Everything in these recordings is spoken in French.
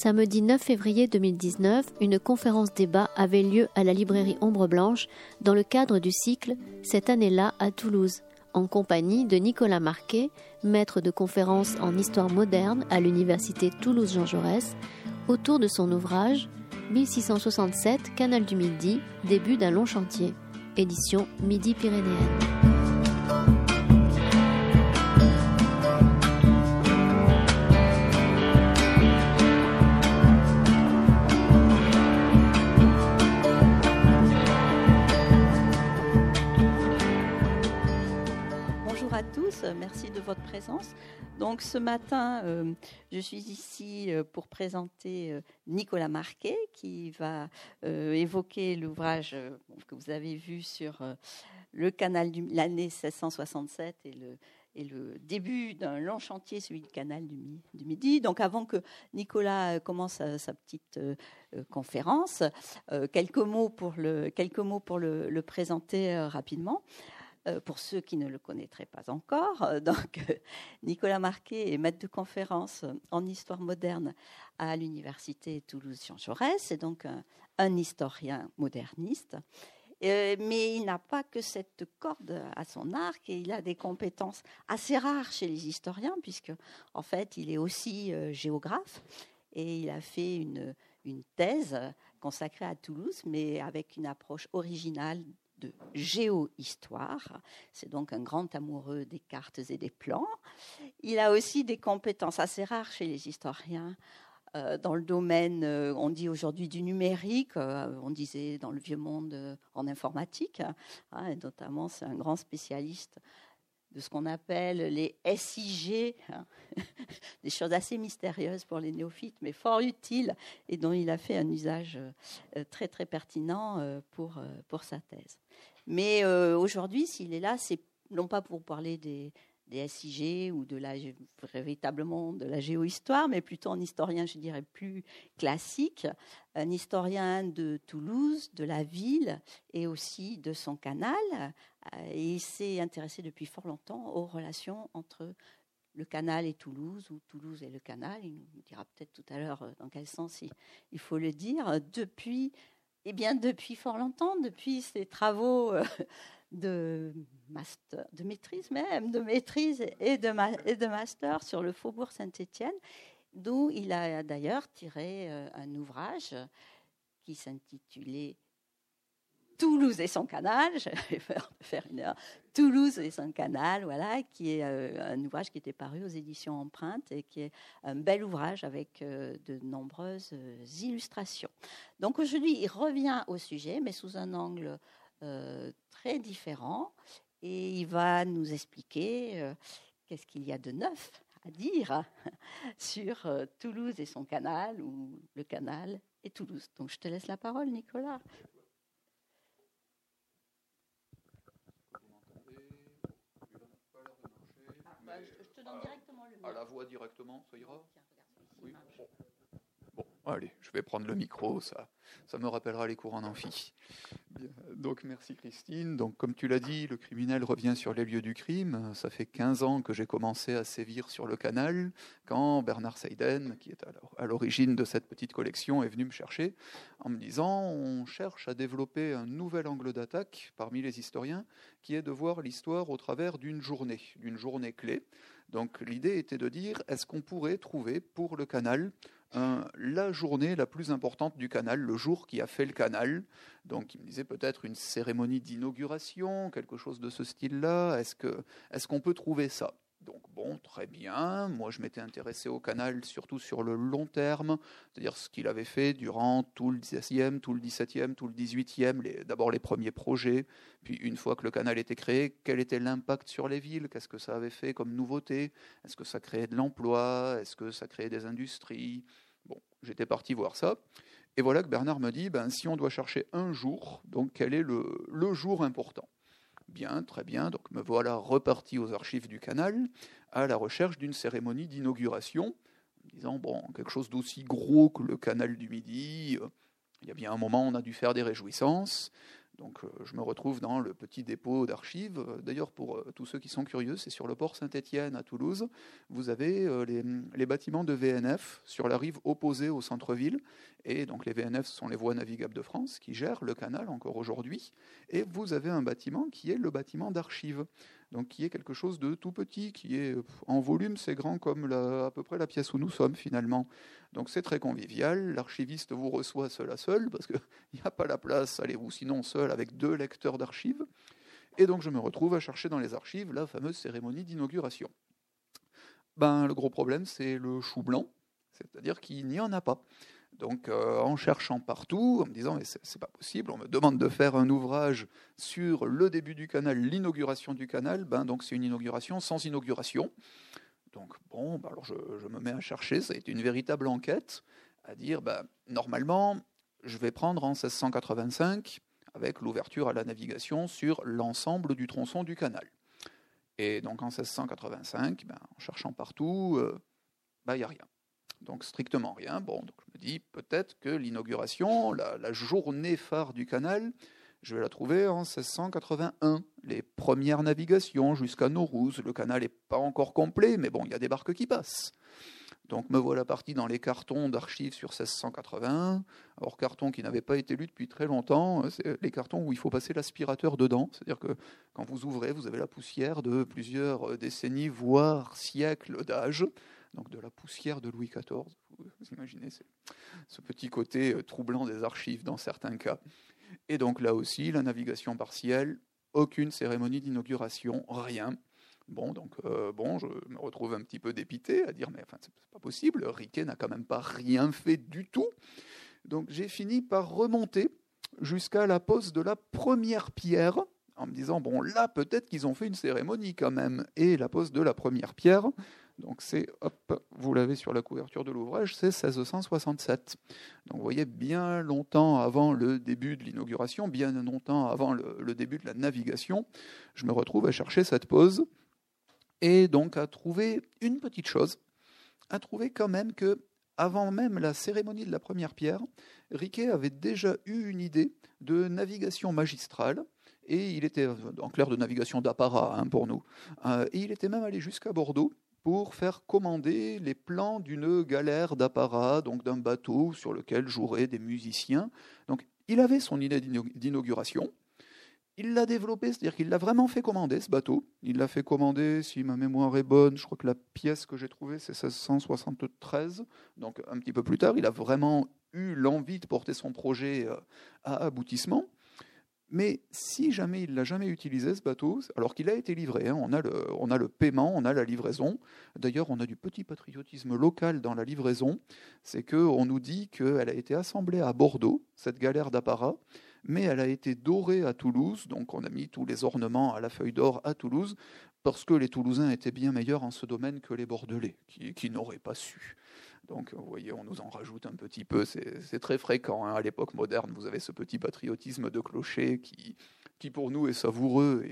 Samedi 9 février 2019, une conférence débat avait lieu à la librairie Ombre Blanche dans le cadre du cycle Cette année-là à Toulouse, en compagnie de Nicolas Marquet, maître de conférence en histoire moderne à l'université Toulouse-Jean Jaurès, autour de son ouvrage 1667 Canal du Midi, début d'un long chantier, édition Midi-Pyrénéenne. De votre présence. Donc ce matin, euh, je suis ici euh, pour présenter euh, Nicolas Marquet qui va évoquer l'ouvrage que vous avez vu sur le canal l'année 1667 et le, début d'un long chantier, celui du canal du, Midi. Donc avant que Nicolas commence sa, petite conférence, quelques mots pour quelques mots pour le présenter rapidement. Euh, pour ceux qui ne le connaîtraient pas encore. Euh, donc, euh, Nicolas Marquet est maître de conférence en histoire moderne à l'université Toulouse-Jean Jaurès. C'est donc un, historien moderniste. mais il n'a pas que cette corde à son arc et il a des compétences assez rares chez les historiens, puisque en fait, il est aussi géographe et il a fait une, une thèse consacrée à Toulouse, mais avec une approche originale de géohistoire. C'est donc un grand amoureux des cartes et des plans. Il a aussi des compétences assez rares chez les historiens euh, dans le domaine, euh, on dit aujourd'hui du numérique, euh, on disait dans le vieux monde en informatique, hein, notamment c'est un grand spécialiste de ce qu'on appelle les SIG, hein, des choses assez mystérieuses pour les néophytes, mais fort utiles, et dont il a fait un usage très très pertinent pour, pour sa thèse. Mais euh, aujourd'hui, s'il est là, c'est non pas pour parler des, SIG ou de la véritablement de la géohistoire, mais plutôt un historien, je dirais, plus classique, un historien de Toulouse, de la ville et aussi de son canal. Euh, et il s'est intéressé depuis fort longtemps aux relations entre le canal et Toulouse, ou Toulouse et le canal. Il nous dira peut-être tout à l'heure euh, dans quel sens il faut le dire. Depuis eh bien, depuis fort longtemps, depuis ses travaux euh, de master, de maîtrise même, de maîtrise et de, de master sur le faubourg Saint-Étienne, d'où il a d'ailleurs tiré euh, un ouvrage qui s'intitulait Toulouse et son canal, j'avais peur faire une heure, Toulouse et son canal, voilà, qui est euh, un ouvrage qui était paru aux éditions Empreintes et qui est un bel ouvrage avec euh, de nombreuses illustrations. Donc aujourd'hui, il revient au sujet, mais sous un angle très différent, et il va nous expliquer qu'est-ce qu'il y a de neuf à dire sur Toulouse et son canal, ou le canal et Toulouse. Donc je te laisse la parole, Nicolas. À la voix directement, ça ira Oui. Bon. Allez, je vais prendre le micro, ça, ça me rappellera les cours en amphi. Donc merci Christine. Donc comme tu l'as dit, le criminel revient sur les lieux du crime. Ça fait 15 ans que j'ai commencé à sévir sur le canal quand Bernard Seiden, qui est à l'origine de cette petite collection, est venu me chercher en me disant on cherche à développer un nouvel angle d'attaque parmi les historiens qui est de voir l'histoire au travers d'une journée, d'une journée clé. Donc l'idée était de dire, est-ce qu'on pourrait trouver pour le canal la journée la plus importante du canal, le jour qui a fait le canal. Donc il me disait peut-être une cérémonie d'inauguration, quelque chose de ce style-là. Est-ce qu'on peut trouver ça? Donc bon, très bien. Moi, je m'étais intéressé au canal surtout sur le long terme, c'est-à-dire ce qu'il avait fait durant tout le 16e, tout le 17e, tout le 18e, d'abord les premiers projets, puis une fois que le canal était créé, quel était l'impact sur les villes, qu'est-ce que ça avait fait comme nouveauté, est-ce que ça créait de l'emploi, est-ce que ça créait des industries? Bon, j'étais parti voir ça. Et voilà que Bernard me dit, ben, si on doit chercher un jour, donc quel est le jour important? Bien, très bien. Donc me voilà reparti aux archives du canal à la recherche d'une cérémonie d'inauguration, disant bon, quelque chose d'aussi gros que le canal du Midi. Euh, il y a bien un moment, on a dû faire des réjouissances. Donc euh, je me retrouve dans le petit dépôt d'archives. D'ailleurs, pour tous ceux qui sont curieux, c'est sur le port Saint-Étienne à Toulouse. Vous avez les, bâtiments de VNF sur la rive opposée au centre-ville. Et donc les VNF sont les voies navigables de France qui gèrent le canal encore aujourd'hui. Et vous avez un bâtiment qui est le bâtiment d'archives donc qui est quelque chose de tout petit, qui est en volume, c'est grand comme à peu près la pièce où nous sommes finalement. Donc c'est très convivial, l'archiviste vous reçoit seul à seul, parce qu'il n'y a pas la place, allez-vous sinon seul avec deux lecteurs d'archives. Et donc je me retrouve à chercher dans les archives la fameuse cérémonie d'inauguration. Ben, le gros problème, c'est le chou blanc, c'est-à-dire qu'il n'y en a pas. Donc, euh, en cherchant partout, en me disant, mais c'est pas possible, on me demande de faire un ouvrage sur le début du canal, l'inauguration du canal, ben, donc c'est une inauguration sans inauguration. Donc, bon, ben, alors je, me mets à chercher, ça a été une véritable enquête, à dire, ben, normalement, je vais prendre en 1685, avec l'ouverture à la navigation sur l'ensemble du tronçon du canal. Et donc, en 1685, ben, en cherchant partout, il euh, n'y a rien donc strictement rien. Bon, je me dis peut-être que l'inauguration, la, journée phare du canal, je vais la trouver en 1681. Les premières navigations jusqu'à Naurouz. Le canal n'est pas encore complet, mais bon, il y a des barques qui passent. Donc me voilà parti dans les cartons d'archives sur 1681. Alors cartons qui n'avaient pas été lus depuis très longtemps, hein, c'est les cartons où il faut passer l'aspirateur dedans. C'est-à-dire que quand vous ouvrez, vous avez la poussière de plusieurs décennies, voire siècles d'âge donc de la poussière de Louis XIV. Vous imaginez ce petit côté euh, troublant des archives dans certains cas. Et donc là aussi, la navigation partielle, aucune cérémonie d'inauguration, rien. Bon, donc euh, bon, je me retrouve un petit peu dépité à dire mais enfin c'est pas possible, Riquet n'a quand même pas rien fait du tout. Donc j'ai fini par remonter jusqu'à la pose de la première pierre en me disant bon là peut-être qu'ils ont fait une cérémonie quand même et la pose de la première pierre donc c'est, hop, vous l'avez sur la couverture de l'ouvrage, c'est 1667. Donc vous voyez, bien longtemps avant le début de l'inauguration, bien longtemps avant le, début de la navigation, je me retrouve à chercher cette pause et donc à trouver une petite chose, à trouver quand même que avant même la cérémonie de la première pierre, Riquet avait déjà eu une idée de navigation magistrale, et il était en clair de navigation d'apparat hein, pour nous. Euh, et il était même allé jusqu'à Bordeaux pour faire commander les plans d'une galère d'apparat, donc d'un bateau sur lequel joueraient des musiciens. Donc il avait son idée d'inauguration. Il l'a développé, c'est-à-dire qu'il l'a vraiment fait commander ce bateau. Il l'a fait commander, si ma mémoire est bonne, je crois que la pièce que j'ai trouvée c'est 1673, donc un petit peu plus tard. Il a vraiment eu l'envie de porter son projet euh, à aboutissement. Mais si jamais il l'a jamais utilisé ce bateau, alors qu'il a été livré, hein, on, a le, paiement, on a la livraison. D'ailleurs, on a du petit patriotisme local dans la livraison. C'est qu'on nous dit qu'elle a été assemblée à Bordeaux, cette galère d'apparat, mais elle a été dorée à Toulouse. Donc on a mis tous les ornements à la feuille d'or à Toulouse, parce que les Toulousains étaient bien meilleurs en ce domaine que les Bordelais, qui n'auraient pas su. Donc, vous voyez, on nous en rajoute un petit peu. C'est très fréquent. Hein. À l'époque moderne, vous avez ce petit patriotisme de clocher qui, qui pour nous est savoureux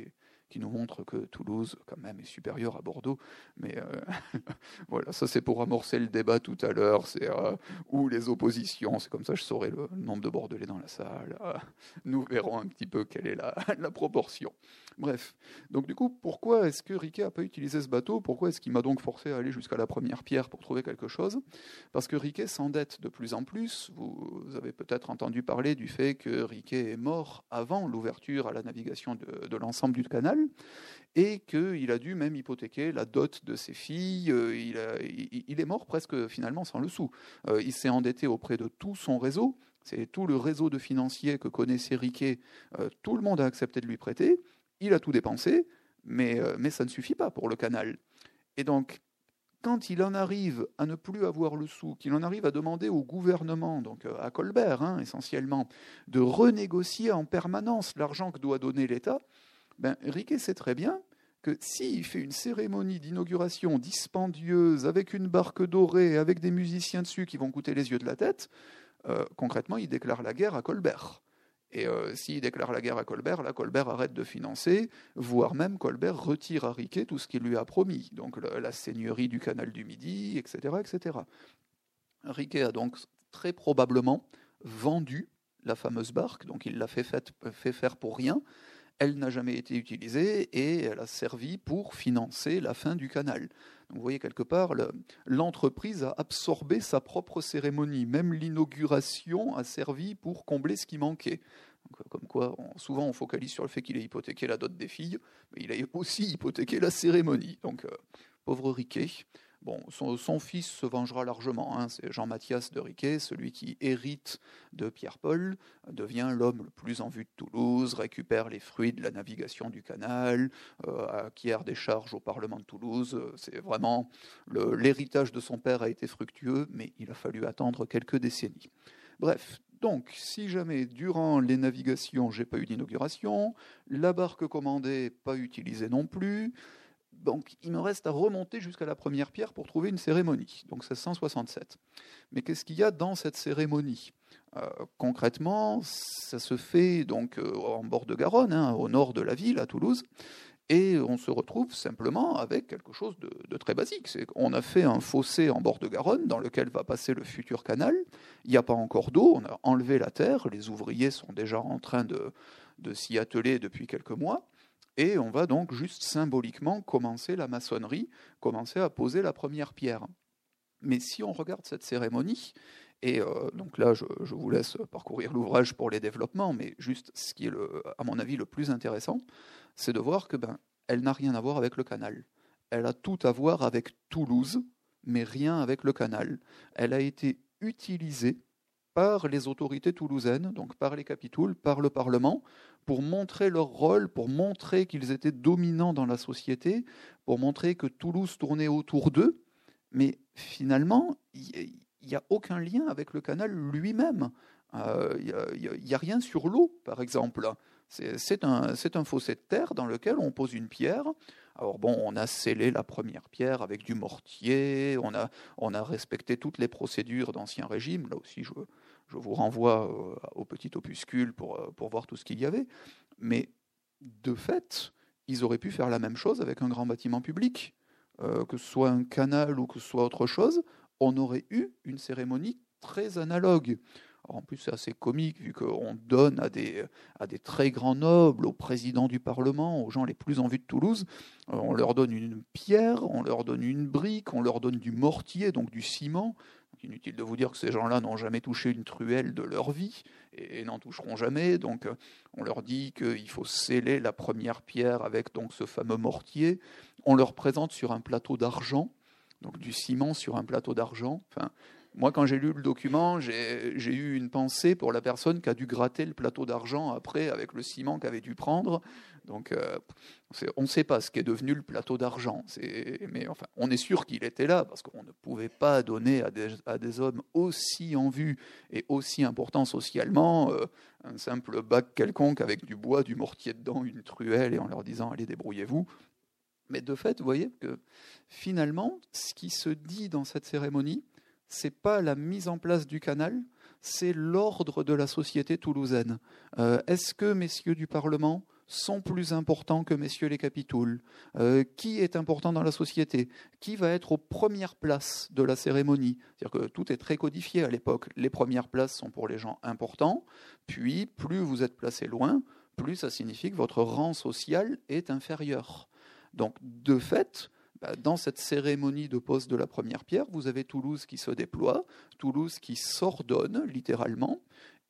qui nous montre que Toulouse, quand même, est supérieure à Bordeaux. Mais euh, voilà, ça c'est pour amorcer le débat tout à l'heure. C'est euh, où les oppositions. C'est comme ça, je saurai le nombre de Bordelais dans la salle. Euh, nous verrons un petit peu quelle est la, proportion. Bref, donc du coup, pourquoi est-ce que Riquet n'a pas utilisé ce bateau? Pourquoi est-ce qu'il m'a donc forcé à aller jusqu'à la première pierre pour trouver quelque chose? Parce que Riquet s'endette de plus en plus. Vous avez peut-être entendu parler du fait que Riquet est mort avant l'ouverture à la navigation de l'ensemble du canal et qu'il a dû même hypothéquer la dot de ses filles. Euh, il, est mort presque finalement sans le sou. Euh, il s'est endetté auprès de tout son réseau. C'est tout le réseau de financiers que connaissait Riquet. Euh, tout le monde a accepté de lui prêter. Il a tout dépensé, mais, mais ça ne suffit pas pour le canal. Et donc, quand il en arrive à ne plus avoir le sou, qu'il en arrive à demander au gouvernement, donc à Colbert hein, essentiellement, de renégocier en permanence l'argent que doit donner l'État, ben, Riquet sait très bien que s'il fait une cérémonie d'inauguration dispendieuse avec une barque dorée, avec des musiciens dessus qui vont coûter les yeux de la tête, euh, concrètement, il déclare la guerre à Colbert. Et euh, s'il déclare la guerre à Colbert, là, Colbert arrête de financer, voire même Colbert retire à Riquet tout ce qu'il lui a promis, donc la, seigneurie du canal du Midi, etc., etc. Riquet a donc très probablement vendu la fameuse barque, donc il l'a fait, fait faire pour rien. Elle n'a jamais été utilisée et elle a servi pour financer la fin du canal. Donc vous voyez quelque part, l'entreprise a absorbé sa propre cérémonie. Même l'inauguration a servi pour combler ce qui manquait. Euh, comme quoi, souvent on focalise sur le fait qu'il ait hypothéqué la dot des filles, mais il a aussi hypothéqué la cérémonie. Donc, euh, pauvre Riquet. Son, fils se vengera largement. Hein. C'est Jean-Mathias de Riquet, celui qui hérite de Pierre-Paul, devient l'homme le plus en vue de Toulouse, récupère les fruits de la navigation du canal, euh, acquiert des charges au Parlement de Toulouse. C'est vraiment l'héritage de son père a été fructueux, mais il a fallu attendre quelques décennies. Bref, donc, si jamais durant les navigations, j'ai pas eu d'inauguration, la barque commandée pas utilisée non plus, donc il me reste à remonter jusqu'à la première pierre pour trouver une cérémonie. Donc c'est 167. Mais qu'est-ce qu'il y a dans cette cérémonie? Euh, Concrètement, ça se fait donc euh, en bord de Garonne, hein, au nord de la ville, à Toulouse. Et on se retrouve simplement avec quelque chose de, très basique. C'est qu'on a fait un fossé en bord de Garonne dans lequel va passer le futur canal. Il n'y a pas encore d'eau, on a enlevé la terre, les ouvriers sont déjà en train de s'y atteler depuis quelques mois. Et on va donc juste symboliquement commencer la maçonnerie, commencer à poser la première pierre. Mais si on regarde cette cérémonie, et euh, donc là, je, vous laisse parcourir l'ouvrage pour les développements, mais juste ce qui est, à mon avis, le plus intéressant, c'est de voir que ben, elle n'a rien à voir avec le canal. Elle a tout à voir avec Toulouse, mais rien avec le canal. Elle a été utilisée par les autorités toulousaines, donc par les capitouls, par le Parlement, pour montrer leur rôle, pour montrer qu'ils étaient dominants dans la société, pour montrer que Toulouse tournait autour d'eux. Mais finalement, il n'y a aucun lien avec le canal lui-même. Euh, il n'y a, rien sur l'eau, par exemple. C'est un, un fossé de terre dans lequel on pose une pierre. Alors bon, on a scellé la première pierre avec du mortier, on a, on a respecté toutes les procédures d'Ancien Régime. Là aussi, je, je vous renvoie euh, au petit opuscule pour, euh, pour voir tout ce qu'il y avait. Mais de fait, ils auraient pu faire la même chose avec un grand bâtiment public. que ce soit un canal ou que ce soit autre chose, on aurait eu une cérémonie très analogue en plus, c'est assez comique vu qu'on donne à des, à des très grands nobles, au président du Parlement, aux gens les plus en vue de Toulouse, euh, on leur donne une pierre, on leur donne une brique, on leur donne du mortier, donc du ciment. Inutile de vous dire que ces gens-là n'ont jamais touché une truelle de leur vie et, n'en toucheront jamais. Donc, euh, on leur dit qu'il faut sceller la première pierre avec donc ce fameux mortier. On leur présente sur un plateau d'argent donc du ciment sur un plateau d'argent. Moi, quand j'ai lu le document, j'ai eu une pensée pour la personne qui a dû gratter le plateau d'argent après avec le ciment qu'avait dû prendre. Donc, euh, on ne sait pas ce qu'est devenu le plateau d'argent. Mais enfin, on est sûr qu'il était là parce qu'on ne pouvait pas donner à des, hommes aussi en vue et aussi importants socialement euh, un simple bac quelconque avec du bois, du mortier dedans, une truelle et en leur disant allez débrouillez-vous. Mais de fait, vous voyez que finalement, ce qui se dit dans cette cérémonie, c'est pas la mise en place du canal, c'est l'ordre de la société toulousaine. Euh, est-ce que messieurs du Parlement sont plus importants que messieurs les capitouls euh, Qui est important dans la société? Qui va être aux premières places de la cérémonie? C'est-à-dire que tout est très codifié à l'époque. Les premières places sont pour les gens importants, puis plus vous êtes placé loin, plus ça signifie que votre rang social est inférieur. Donc de fait, dans cette cérémonie de pose de la première pierre, vous avez Toulouse qui se déploie, Toulouse qui s'ordonne littéralement,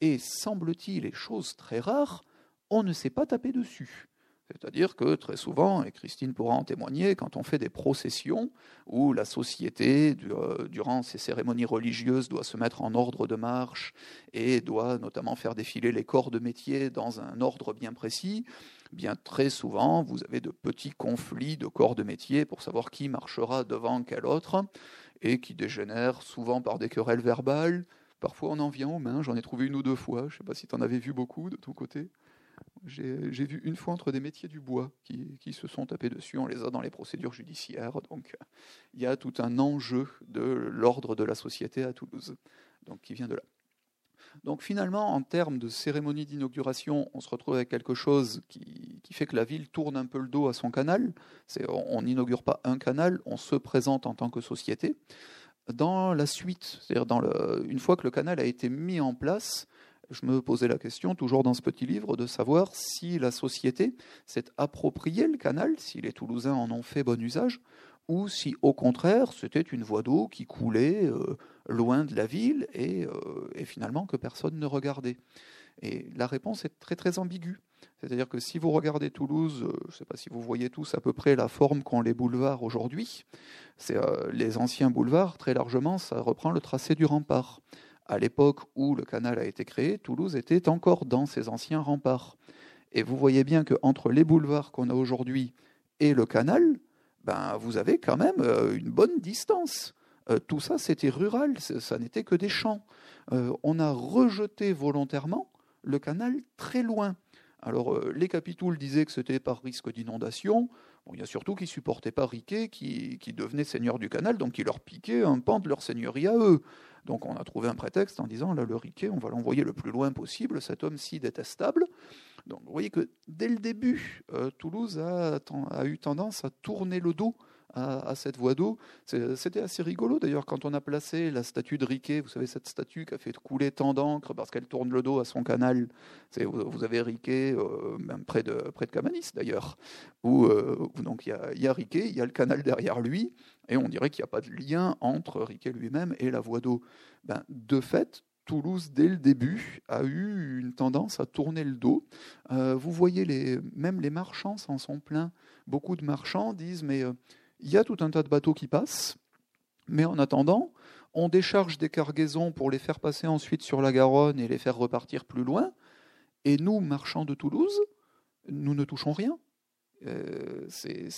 et semble-t-il, et chose très rare, on ne s'est pas tapé dessus. C'est-à-dire que très souvent, et Christine pourra en témoigner, quand on fait des processions où la société, euh, durant ces cérémonies religieuses, doit se mettre en ordre de marche et doit notamment faire défiler les corps de métier dans un ordre bien précis, bien très souvent, vous avez de petits conflits de corps de métier pour savoir qui marchera devant quel autre, et qui dégénèrent souvent par des querelles verbales. Parfois, on en vient aux mains. J'en ai trouvé une ou deux fois. Je ne sais pas si tu en avais vu beaucoup de ton côté. J'ai vu une fois entre des métiers du bois qui, qui, se sont tapés dessus, on les a dans les procédures judiciaires. Donc il y a tout un enjeu de l'ordre de la société à Toulouse, donc qui vient de là. Donc finalement, en termes de cérémonie d'inauguration, on se retrouve avec quelque chose qui, fait que la ville tourne un peu le dos à son canal. On n'inaugure pas un canal, on se présente en tant que société. Dans la suite, c'est-à-dire une fois que le canal a été mis en place, je me posais la question, toujours dans ce petit livre, de savoir si la société s'est approprié le canal, si les Toulousains en ont fait bon usage, ou si au contraire c'était une voie d'eau qui coulait euh, loin de la ville et, euh, et, finalement que personne ne regardait. Et la réponse est très très ambiguë. C'est-à-dire que si vous regardez Toulouse, euh, je ne sais pas si vous voyez tous à peu près la forme qu'ont les boulevards aujourd'hui, c'est les anciens boulevards, très largement, ça reprend le tracé du rempart à l'époque où le canal a été créé, Toulouse était encore dans ses anciens remparts. Et vous voyez bien qu'entre les boulevards qu'on a aujourd'hui et le canal, ben, vous avez quand même euh, une bonne distance. Euh, tout ça, c'était rural, ça n'était que des champs. Euh, on a rejeté volontairement le canal très loin. Alors, les capitouls disaient que c'était par risque d'inondation. Il y a surtout qui supportaient pas Riquet, qui, qui devenait seigneur du canal, donc qui leur piquait un pan de leur seigneurie à eux. Donc on a trouvé un prétexte en disant, là, le Riquet, on va l'envoyer le plus loin possible, cet homme si détestable. Donc vous voyez que dès le début, euh, Toulouse a, a, eu tendance à tourner le dos à, cette voie d'eau. C'était assez rigolo d'ailleurs quand on a placé la statue de Riquet, vous savez cette statue qui a fait couler tant d'encre parce qu'elle tourne le dos à son canal. Vous avez Riquet, euh, même près de, près de Camanis d'ailleurs, où, euh, donc il y a, Riquet, il y a le canal derrière lui, et on dirait qu'il n'y a pas de lien entre Riquet lui-même et la voie d'eau. Ben, de fait, Toulouse, dès le début, a eu une tendance à tourner le dos. Euh, vous voyez, les, même les marchands s'en sont pleins. Beaucoup de marchands disent, mais il y a tout un tas de bateaux qui passent, mais en attendant, on décharge des cargaisons pour les faire passer ensuite sur la Garonne et les faire repartir plus loin. Et nous, marchands de Toulouse, nous ne touchons rien. Euh,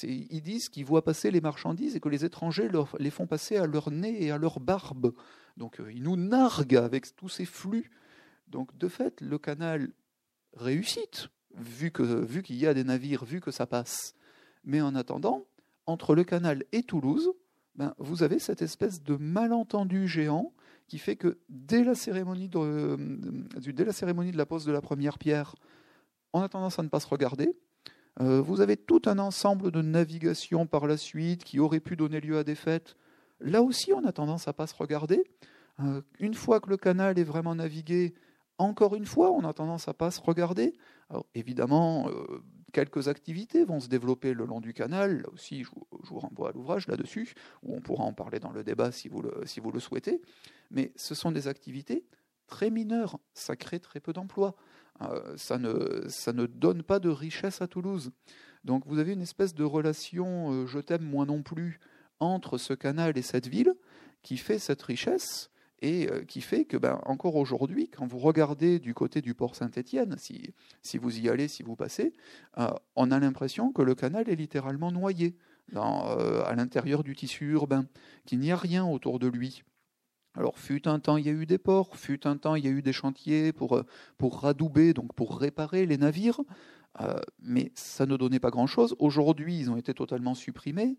ils disent qu'ils voient passer les marchandises et que les étrangers les font passer à leur nez et à leur barbe. Donc euh, ils nous narguent avec tous ces flux. Donc de fait, le canal réussit, vu qu'il vu qu'il y a des navires, vu que ça passe. Mais en attendant, entre le canal et Toulouse, ben, vous avez cette espèce de malentendu géant qui fait que dès la cérémonie de, euh, la, pose de la première pierre, on a tendance à ne pas se regarder. Euh, vous avez tout un ensemble de navigations par la suite qui auraient pu donner lieu à des fêtes. Là aussi, on a tendance à ne pas se regarder. Euh, une fois que le canal est vraiment navigué, encore une fois, on a tendance à ne pas se regarder. Évidemment, quelques activités vont se développer le long du canal. Là aussi, je vous, renvoie à l'ouvrage là-dessus, où on pourra en parler dans le débat si vous le, souhaitez. Mais ce sont des activités très mineures. Ça crée très peu d'emplois. Euh, ça, ne, ça ne donne pas de richesse à Toulouse. Donc vous avez une espèce de relation euh, je t'aime, moi non plus entre ce canal et cette ville qui fait cette richesse et euh, qui fait que, ben, encore aujourd'hui, quand vous regardez du côté du port Saint-Étienne, si, si vous y allez, si vous passez, euh, on a l'impression que le canal est littéralement noyé dans, euh, à l'intérieur du tissu urbain, qu'il n'y a rien autour de lui. Alors, fut un temps, il y a eu des ports, fut un temps, il y a eu des chantiers pour, pour radouber, donc pour réparer les navires, mais ça ne donnait pas grand-chose. Aujourd'hui, ils ont été totalement supprimés.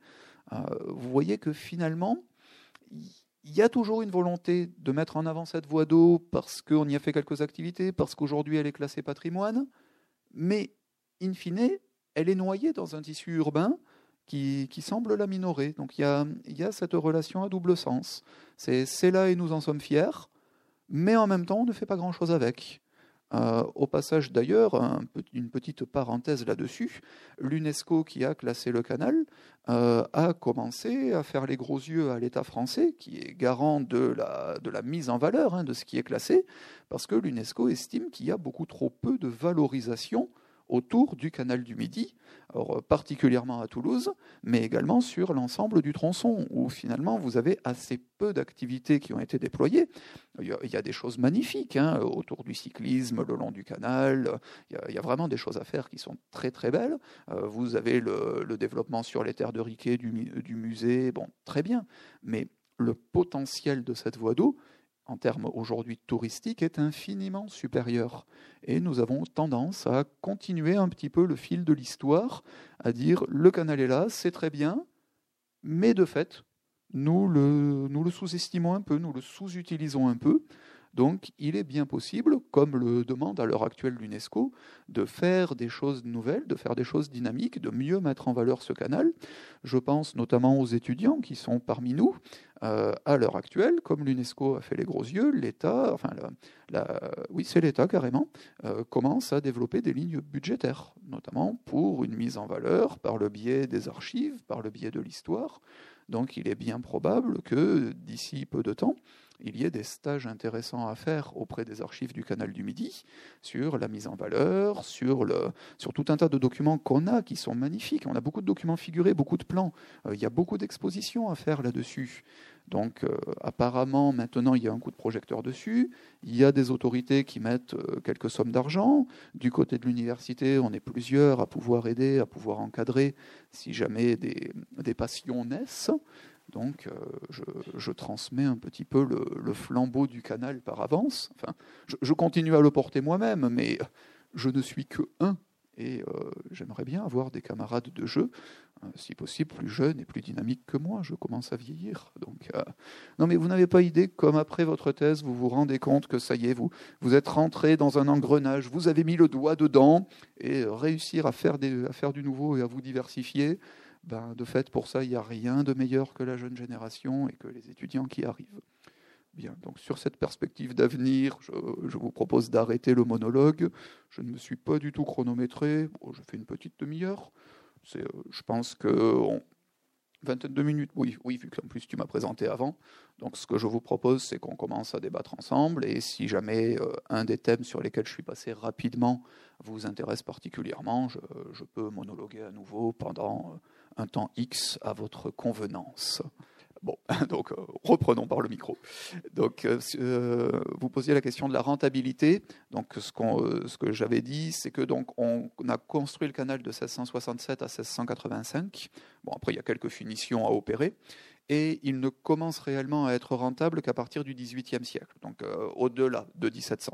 vous voyez que finalement, il y a toujours une volonté de mettre en avant cette voie d'eau parce qu'on y a fait quelques activités, parce qu'aujourd'hui elle est classée patrimoine, mais in fine, elle est noyée dans un tissu urbain qui, semble la minorer. Donc il y, a, il y a cette relation à double sens. C'est là et nous en sommes fiers, mais en même temps on ne fait pas grand-chose avec. Euh, au passage d'ailleurs, une petite parenthèse là-dessus, l'UNESCO qui a classé le canal euh, a commencé à faire les gros yeux à l'État français, qui est garant de la, mise en valeur hein, de ce qui est classé, parce que l'UNESCO estime qu'il y a beaucoup trop peu de valorisation autour du canal du Midi, euh, particulièrement à Toulouse, mais également sur l'ensemble du tronçon, où finalement vous avez assez peu d'activités qui ont été déployées. Il y a, des choses magnifiques hein, autour du cyclisme, le long du canal, il y, a, vraiment des choses à faire qui sont très très belles. Euh, vous avez le, développement sur les terres de Riquet du, du musée, bon, très bien, mais le potentiel de cette voie d'eau, en termes aujourd'hui touristiques, est infiniment supérieur. Et nous avons tendance à continuer un petit peu le fil de l'histoire, à dire le canal est là, c'est très bien, mais de fait, nous le, nous le sous-estimons un peu, nous le sous-utilisons un peu. Donc il est bien possible, comme le demande à l'heure actuelle l'UNESCO, de faire des choses nouvelles, de faire des choses dynamiques, de mieux mettre en valeur ce canal. Je pense notamment aux étudiants qui sont parmi nous. Euh, à l'heure actuelle, comme l'UNESCO a fait les gros yeux, l'État, enfin, oui, c'est l'État carrément, euh, commence à développer des lignes budgétaires, notamment pour une mise en valeur par le biais des archives, par le biais de l'histoire. Donc, il est bien probable que d'ici peu de temps, il y ait des stages intéressants à faire auprès des archives du canal du Midi sur la mise en valeur, sur, le, sur tout un tas de documents qu'on a qui sont magnifiques. On a beaucoup de documents figurés, beaucoup de plans. Euh, il y a beaucoup d'expositions à faire là-dessus. Donc euh, apparemment, maintenant, il y a un coup de projecteur dessus. Il y a des autorités qui mettent euh, quelques sommes d'argent. Du côté de l'université, on est plusieurs à pouvoir aider, à pouvoir encadrer si jamais des, des passions naissent. Donc, euh, je, transmets un petit peu le, flambeau du canal par avance. Enfin, je, continue à le porter moi-même, mais je ne suis que un. Et euh, j'aimerais bien avoir des camarades de jeu, euh, si possible plus jeunes et plus dynamiques que moi. Je commence à vieillir. Donc, non, mais vous n'avez pas idée, comme après votre thèse, vous vous rendez compte que ça y est, vous, vous êtes rentré dans un engrenage, vous avez mis le doigt dedans, et réussir à faire, des, à faire du nouveau et à vous diversifier, ben, de fait, pour ça, il n'y a rien de meilleur que la jeune génération et que les étudiants qui arrivent. Bien, donc sur cette perspective d'avenir, je, vous propose d'arrêter le monologue. Je ne me suis pas du tout chronométré. je fais une petite demi-heure. Euh, je pense que 22 minutes, oui, oui, vu qu'en plus tu m'as présenté avant. Donc ce que je vous propose, c'est qu'on commence à débattre ensemble. Et si jamais euh, un des thèmes sur lesquels je suis passé rapidement vous intéresse particulièrement, je, je peux monologuer à nouveau pendant euh, un temps X à votre convenance. Bon, donc euh, reprenons par le micro. Donc, euh, euh, vous posiez la question de la rentabilité. Donc, ce, que j'avais dit, c'est que donc on, a construit le canal de 1667 à 1685. Bon, après, il y a quelques finitions à opérer. Et il ne commence réellement à être rentable qu'à partir du XVIIIe siècle, donc au-delà de 1700.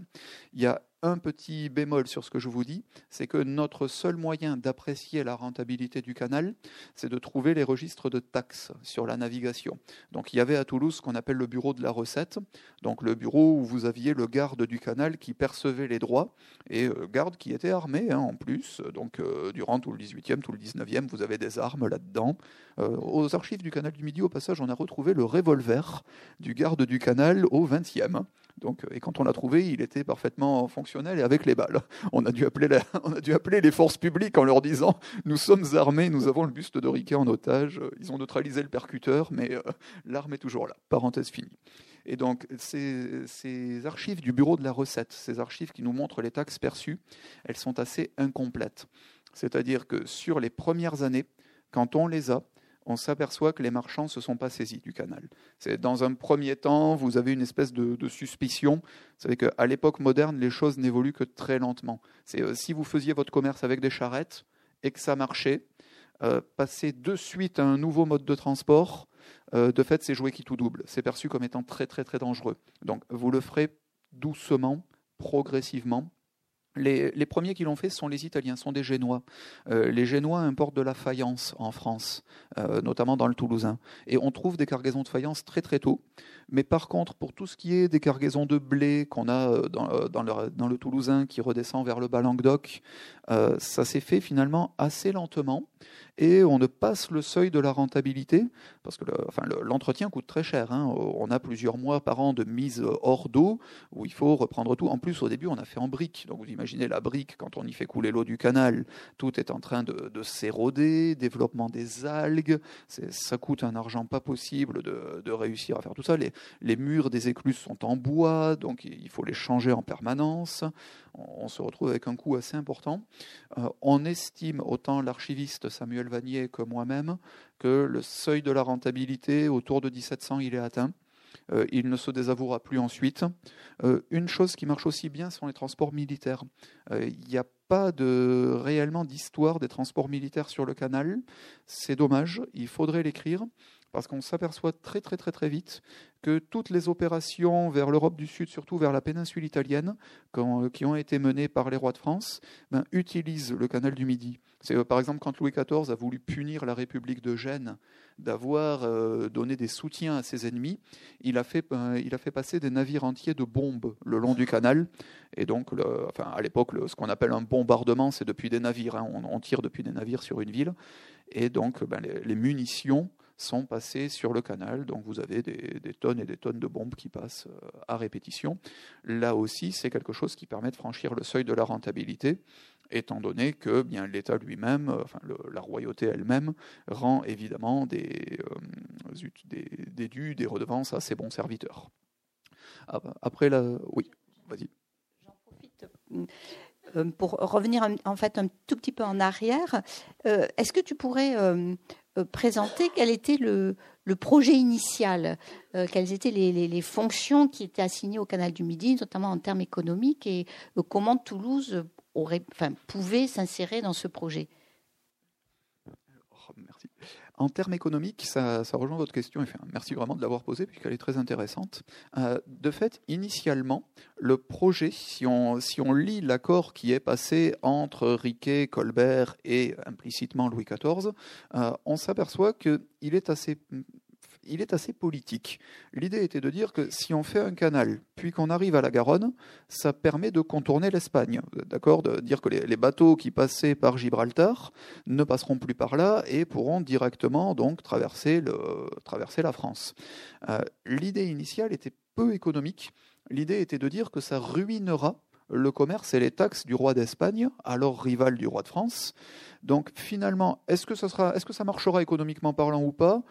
Il y a un petit bémol sur ce que je vous dis, c'est que notre seul moyen d'apprécier la rentabilité du canal, c'est de trouver les registres de taxes sur la navigation. Donc il y avait à Toulouse ce qu'on appelle le bureau de la recette, donc le bureau où vous aviez le garde du canal qui percevait les droits, et euh, garde qui était armé hein, en plus, donc euh, durant tout le 18e, tout le 19e, vous avez des armes là-dedans. Euh, aux archives du canal du Midi, au passage, on a retrouvé le revolver du garde du canal au 20e. Donc, et quand on l'a trouvé, il était parfaitement fonctionnel et avec les balles. On a dû appeler, on a dû appeler les forces publiques en leur disant Nous sommes armés, nous avons le buste de Riquet en otage. Ils ont neutralisé le percuteur, mais euh, l'arme est toujours là. Parenthèse finie. Et donc, ces, archives du bureau de la recette, ces archives qui nous montrent les taxes perçues, elles sont assez incomplètes. C'est-à-dire que sur les premières années, quand on les a, on s'aperçoit que les marchands ne se sont pas saisis du canal. C'est dans un premier temps, vous avez une espèce de, suspicion. Vous savez qu'à l'époque moderne, les choses n'évoluent que très lentement. C'est euh, si vous faisiez votre commerce avec des charrettes et que ça marchait, euh, passer de suite à un nouveau mode de transport, euh, de fait, c'est jouer qui tout double. C'est perçu comme étant très très très dangereux. Donc, vous le ferez doucement, progressivement, les, premiers qui l'ont fait sont les Italiens, sont des Génois. Euh, les Génois importent de la faïence en France, euh, notamment dans le Toulousain. Et on trouve des cargaisons de faïence très très tôt. Mais par contre, pour tout ce qui est des cargaisons de blé qu'on a euh, dans, le, dans, le, Toulousain qui redescend vers le bas Languedoc, ça s'est fait finalement assez lentement et on ne passe le seuil de la rentabilité, parce que l'entretien coûte très cher. Hein. On a plusieurs mois par an de mise hors d'eau, où il faut reprendre tout. En plus, au début, on a fait en brique. Donc vous imaginez la brique, quand on y fait couler l'eau du canal, tout est en train de, s'éroder, développement des algues, ça coûte un argent pas possible de, réussir à faire tout ça. Les, les murs des écluses sont en bois, donc il faut les changer en permanence on se retrouve avec un coût assez important. Euh, on estime, autant l'archiviste Samuel Vanier que moi-même, que le seuil de la rentabilité, autour de 1700, il est atteint. Euh, il ne se désavouera plus ensuite. Euh, une chose qui marche aussi bien sont les transports militaires. Il n'y a pas de, réellement d'histoire des transports militaires sur le canal. C'est dommage, il faudrait l'écrire parce qu'on s'aperçoit très très très très vite que toutes les opérations vers l'Europe du Sud, surtout vers la péninsule italienne, qui ont été menées par les rois de France, ben, utilisent le canal du Midi. C'est par exemple quand Louis XIV a voulu punir la République de Gênes d'avoir euh, donné des soutiens à ses ennemis, il a, fait, euh, il a fait passer des navires entiers de bombes le long du canal. Et donc, à l'époque, ce qu'on appelle un bombardement, c'est depuis des navires. Hein. on, tire depuis des navires sur une ville. Et donc, ben, les, munitions sont passées sur le canal. Donc, vous avez des, tonnes et des tonnes de bombes qui passent euh, à répétition. Là aussi, c'est quelque chose qui permet de franchir le seuil de la rentabilité étant donné que bien l'État lui-même, euh, enfin la royauté elle-même, rend évidemment des, euh, des, des des redevances à ses bons serviteurs. Ah, bah, après, la... oui, vas-y. J'en profite euh, pour revenir en fait un tout petit peu en arrière. Est-ce que tu pourrais présenter quel était le, projet initial, quelles étaient les, fonctions qui étaient assignées au canal du Midi, notamment en termes économiques, et comment Toulouse aurait, enfin, pouvait s'insérer dans ce projet? En termes économiques, ça, rejoint votre question. Enfin, merci vraiment de l'avoir posée puisqu'elle est très intéressante. Euh, de fait, initialement, le projet, si on, si on lit l'accord qui est passé entre Riquet, Colbert et implicitement Louis XIV, euh, on s'aperçoit qu'il est assez il est assez politique. L'idée était de dire que si on fait un canal, puis qu'on arrive à la Garonne, ça permet de contourner l'Espagne. D'accord? De dire que les, bateaux qui passaient par Gibraltar ne passeront plus par là et pourront directement traverser, la France. Euh, l'idée initiale était peu économique. L'idée était de dire que ça ruinera le commerce et les taxes du roi d'Espagne, alors rival du roi de France. Donc finalement, sera, est-ce que ça marchera économiquement parlant ou pas?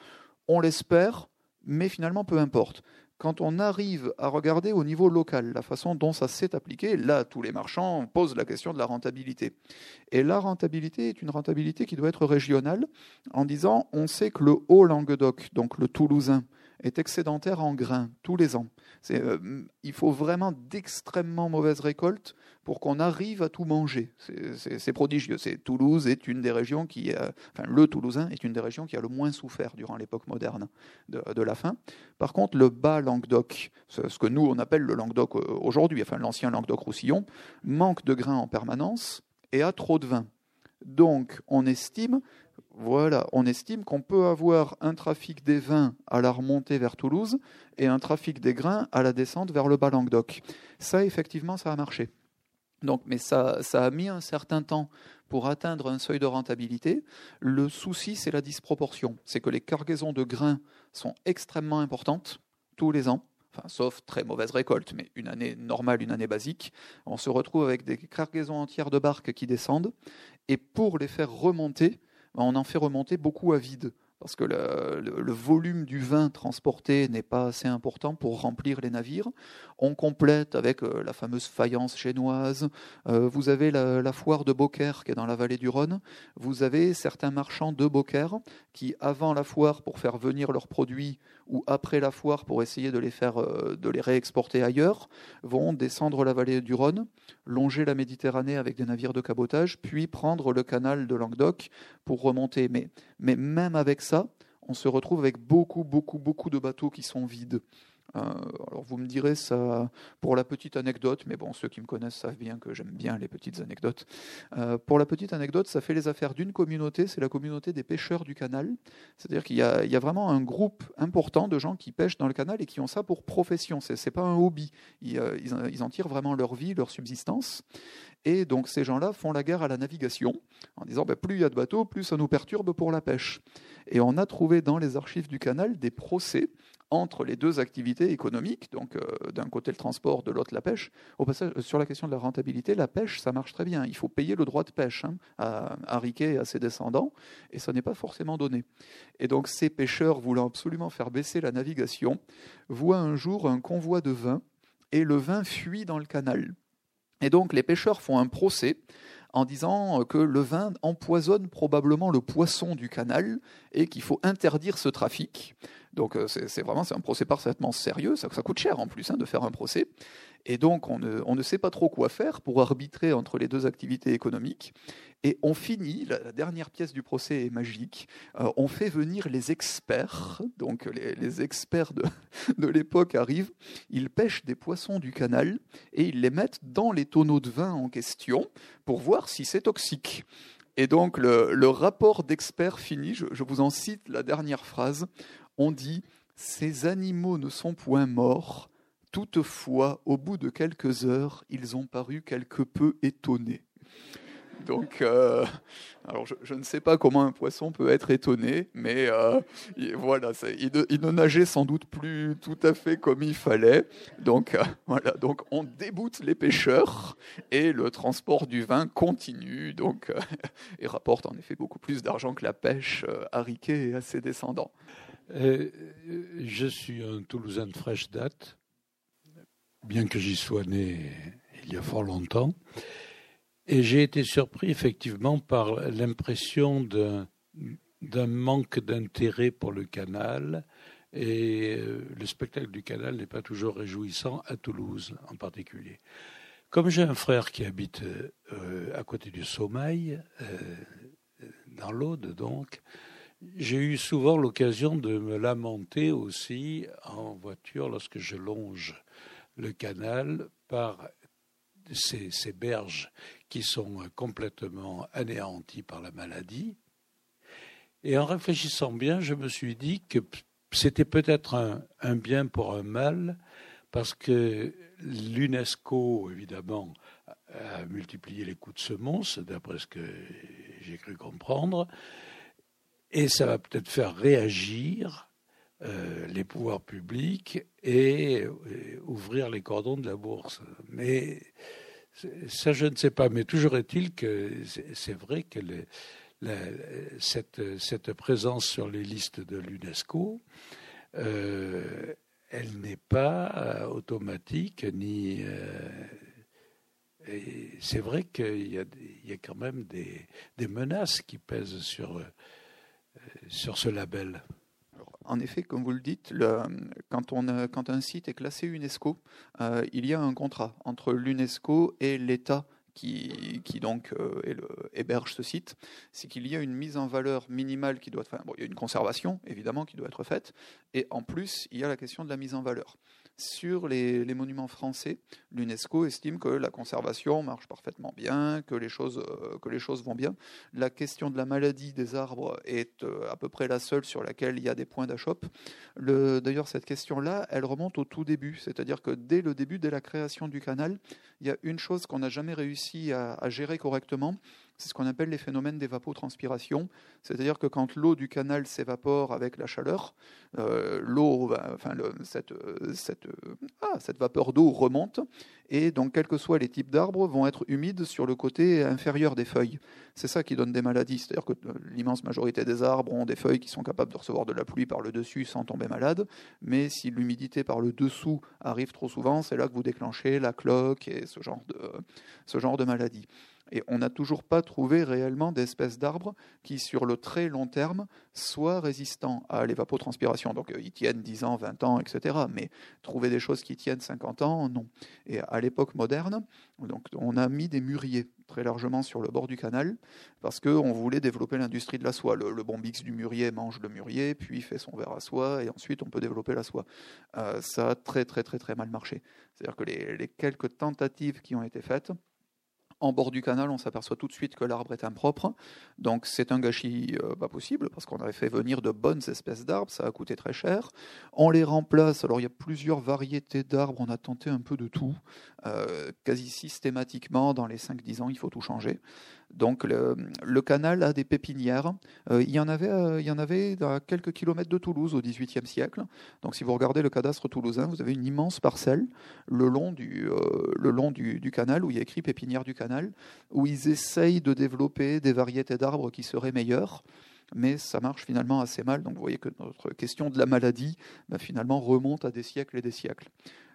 On l'espère, mais finalement peu importe. Quand on arrive à regarder au niveau local la façon dont ça s'est appliqué, là, tous les marchands posent la question de la rentabilité. Et la rentabilité est une rentabilité qui doit être régionale, en disant on sait que le Haut-Languedoc, donc le Toulousain, est excédentaire en grains tous les ans. Euh, il faut vraiment d'extrêmement mauvaises récoltes pour qu'on arrive à tout manger. C'est prodigieux. Toulouse est une qui, enfin le Toulousain est une des régions qui a le moins souffert durant l'époque moderne de, la faim. Par contre, le bas Languedoc, ce, que nous on appelle le Languedoc euh, aujourd'hui, enfin l'ancien Languedoc-Roussillon, manque de grains en permanence et a trop de vin. Donc, on estime voilà, on estime qu'on peut avoir un trafic des vins à la remontée vers Toulouse et un trafic des grains à la descente vers le bas Languedoc. Ça, effectivement, ça a marché. Mais ça, ça a mis un certain temps pour atteindre un seuil de rentabilité. Le souci, c'est la disproportion. C'est que les cargaisons de grains sont extrêmement importantes tous les ans. Sauf très mauvaise récolte, mais une année normale, une année basique, on se retrouve avec des cargaisons entières de barques qui descendent, et pour les faire remonter, on en fait remonter beaucoup à vide parce que le, volume du vin transporté n'est pas assez important pour remplir les navires. On complète avec euh, la fameuse faïence génoise. Euh, vous avez la, foire de Beaucaire qui est dans la vallée du Rhône. Vous avez certains marchands de Beaucaire qui, avant la foire, pour faire venir leurs produits, ou après la foire pour essayer de euh, de les réexporter ailleurs, vont descendre la vallée du Rhône, longer la Méditerranée avec des navires de cabotage, puis prendre le canal de Languedoc pour remonter. Mais, même avec ça, on se retrouve avec beaucoup, beaucoup, beaucoup de bateaux qui sont vides. Euh, alors vous me direz ça pour la petite anecdote, mais bon, ceux qui me connaissent savent bien que j'aime bien les petites anecdotes. Euh, pour la petite anecdote, ça fait les affaires d'une communauté, c'est la communauté des pêcheurs du canal. C'est-à-dire qu'il y, a vraiment un groupe important de gens qui pêchent dans le canal et qui ont ça pour profession. C'est, n'est pas un hobby. Euh, ils, en tirent vraiment leur vie, leur subsistance. Et donc ces gens-là font la guerre à la navigation en disant ben, plus il y a de bateaux, plus ça nous perturbe pour la pêche. Et on a trouvé dans les archives du canal des procès entre les deux activités économiques, donc euh, d'un côté le transport, de l'autre la pêche. Euh, sur la question de la rentabilité, la pêche, ça marche très bien. Il faut payer le droit de pêche hein, à, à Riquet et à ses descendants, et ça n'est pas forcément donné. Et donc ces pêcheurs voulant absolument faire baisser la navigation, voient un jour un convoi de vin, et le vin fuit dans le canal. Et donc les pêcheurs font un procès en disant que le vin empoisonne probablement le poisson du canal et qu'il faut interdire ce trafic. Donc c'est vraiment un procès parfaitement sérieux, ça, coûte cher en plus hein, de faire un procès. Et donc, on ne, sait pas trop quoi faire pour arbitrer entre les deux activités économiques. Et on finit, la, dernière pièce du procès est magique, euh, on fait venir les experts, donc les, experts de, de l'époque arrivent, ils pêchent des poissons du canal et ils les mettent dans les tonneaux de vin en question pour voir si c'est toxique. Et donc le, rapport d'experts finit, je vous en cite la dernière phrase, on dit Ces animaux ne sont point morts, Toutefois, au bout de quelques heures, ils ont paru quelque peu étonnés. Donc, euh, alors je, ne sais pas comment un poisson peut être étonné, mais euh, voilà, il, ne nageait sans doute plus tout à fait comme il fallait. Donc euh, voilà, donc on déboute les pêcheurs et le transport du vin continue, donc et rapporte en effet beaucoup plus d'argent que la pêche à Riquet et à ses descendants. Je suis un Toulousain de fraîche date bien que j'y sois né il y a fort longtemps. Et j'ai été surpris effectivement par l'impression d'un manque d'intérêt pour le canal. Et euh, le spectacle du canal n'est pas toujours réjouissant à Toulouse en particulier. Comme j'ai un frère qui habite euh, à côté du Sommeil, euh, dans l'Aude donc, j'ai eu souvent l'occasion de me lamenter aussi en voiture lorsque je longe le canal par ces, berges qui sont complètement anéanties par la maladie. Et en réfléchissant bien, je me suis dit que c'était peut-être un, bien pour un mal, parce que l'UNESCO, évidemment, a multiplié les coûts de semonce, d'après ce que j'ai cru comprendre, et ça va peut-être faire réagir euh, les pouvoirs publics et, ouvrir les cordons de la bourse. Mais ça, je ne sais pas. Mais toujours est-il que c'est vrai que cette, présence sur les listes de l'UNESCO, euh, elle n'est pas automatique ni. Euh, c'est vrai qu'il y, y, a quand même des menaces qui pèsent sur, sur ce label. En effet, comme vous le dites, quand, un site est classé UNESCO, euh, il y a un contrat entre l'UNESCO et l'État qui, donc euh, héberge ce site, c'est qu'il y a une mise en valeur minimale qui doit être, il y a une conservation évidemment qui doit être faite, et en plus il y a la question de la mise en valeur. Sur les, monuments français, l'UNESCO estime que la conservation marche parfaitement bien, que les, choses, euh, que les choses vont bien. La question de la maladie des arbres est euh, à peu près la seule sur laquelle il y a des points d'achoppe. D'ailleurs, cette question-là, elle remonte au tout début, c'est-à-dire que dès le début, dès la création du canal, il y a une chose qu'on n'a jamais réussi à gérer correctement, c'est ce qu'on appelle les phénomènes d'évapotranspiration, c'est-à-dire que quand l'eau du canal s'évapore avec la chaleur, euh, l'eau, enfin cette, cette, ah, cette vapeur d'eau remonte, et donc quels que soient les types d'arbres vont être humides sur le côté inférieur des feuilles. C'est ça qui donne des maladies, c'est-à-dire que euh, l'immense majorité des arbres ont des feuilles qui sont capables de recevoir de la pluie par le dessus sans tomber malade, mais si l'humidité par le dessous arrive trop souvent, c'est là que vous déclenchez la cloque et ce genre de, ce genre de maladie. Et on n'a toujours pas trouvé réellement d'espèces d'arbres qui, sur le très long terme, soient résistants à l'évapotranspiration. Donc euh, ils tiennent 10 ans, 20 ans, etc. Mais trouver des choses qui tiennent 50 ans, non. Et à l'époque moderne, donc, on a mis des mûriers très largement sur le bord du canal parce qu'on voulait développer l'industrie de la soie. Le, bon bix du mûrier mange le mûrier, puis fait son verre à soie, et ensuite on peut développer la soie. Euh, ça a très très très très mal marché. C'est-à-dire que les quelques tentatives qui ont été faites, en bord du canal, on s'aperçoit tout de suite que l'arbre est impropre. Donc c'est un gâchis euh, pas possible parce qu'on avait fait venir de bonnes espèces d'arbres, ça a coûté très cher. On les remplace, alors il y a plusieurs variétés d'arbres, on a tenté un peu de tout. Euh, quasi systématiquement, dans les 5-10 ans, il faut tout changer. Donc le, canal a des pépinières. Euh, il, y en avait, euh, il y en avait à quelques kilomètres de Toulouse au XVIIIe siècle. Donc si vous regardez le cadastre toulousain, vous avez une immense parcelle le long du, le long du, canal où il y a écrit pépinière du canal, où ils essayent de développer des variétés d'arbres qui seraient meilleures mais ça marche finalement assez mal. Donc vous voyez que notre question de la maladie bah, finalement remonte à des siècles et des siècles.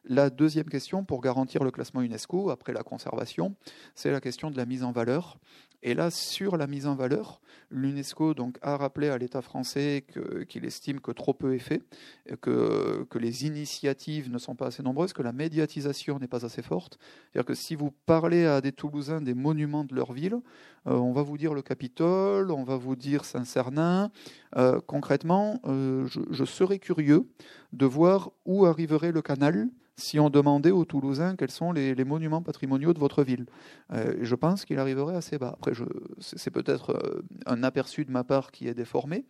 La deuxième question, pour garantir le classement UNESCO, après la conservation, c'est la question de la mise en valeur. Et là, sur la mise en valeur, l'UNESCO donc a rappelé à l'État français qu'il estime que trop peu est fait, que, les initiatives ne sont pas assez nombreuses, que la médiatisation n'est pas assez forte. C'est-à-dire que si vous parlez à des Toulousains des monuments de leur ville, euh, on va vous dire le Capitole, on va vous dire Saint-Cernin. Euh, concrètement, euh, je serais curieux de voir où arriverait le canal si on demandait aux Toulousains quels sont les, monuments patrimoniaux de votre ville. Euh, je pense qu'il arriverait assez bas. Après, c'est peut-être euh, un aperçu de ma part qui est déformé,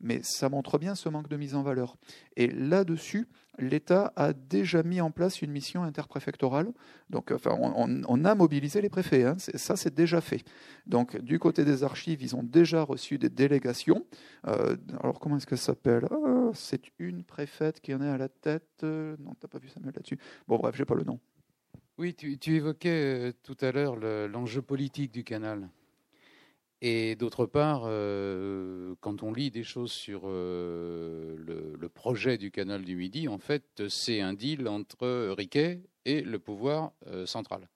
mais ça montre bien ce manque de mise en valeur. Et là-dessus, l'État a déjà mis en place une mission interpréfectorale. Donc, enfin, on, a mobilisé les préfets. Hein. ça, c'est déjà fait. Donc, du côté des archives, ils ont déjà reçu des délégations. Euh, alors, comment est-ce que ça s'appelle? Ah, C'est une préfète qui en est à la tête. Non, t'as pas vu Samuel là-dessus. Bon, bref, j'ai pas le nom. Oui, tu, tu évoquais euh, tout à l'heure l'enjeu politique du canal. Et d'autre part, euh, quand on lit des choses sur euh, le, projet du canal du Midi, en fait, c'est un deal entre Riquet et le pouvoir euh, central.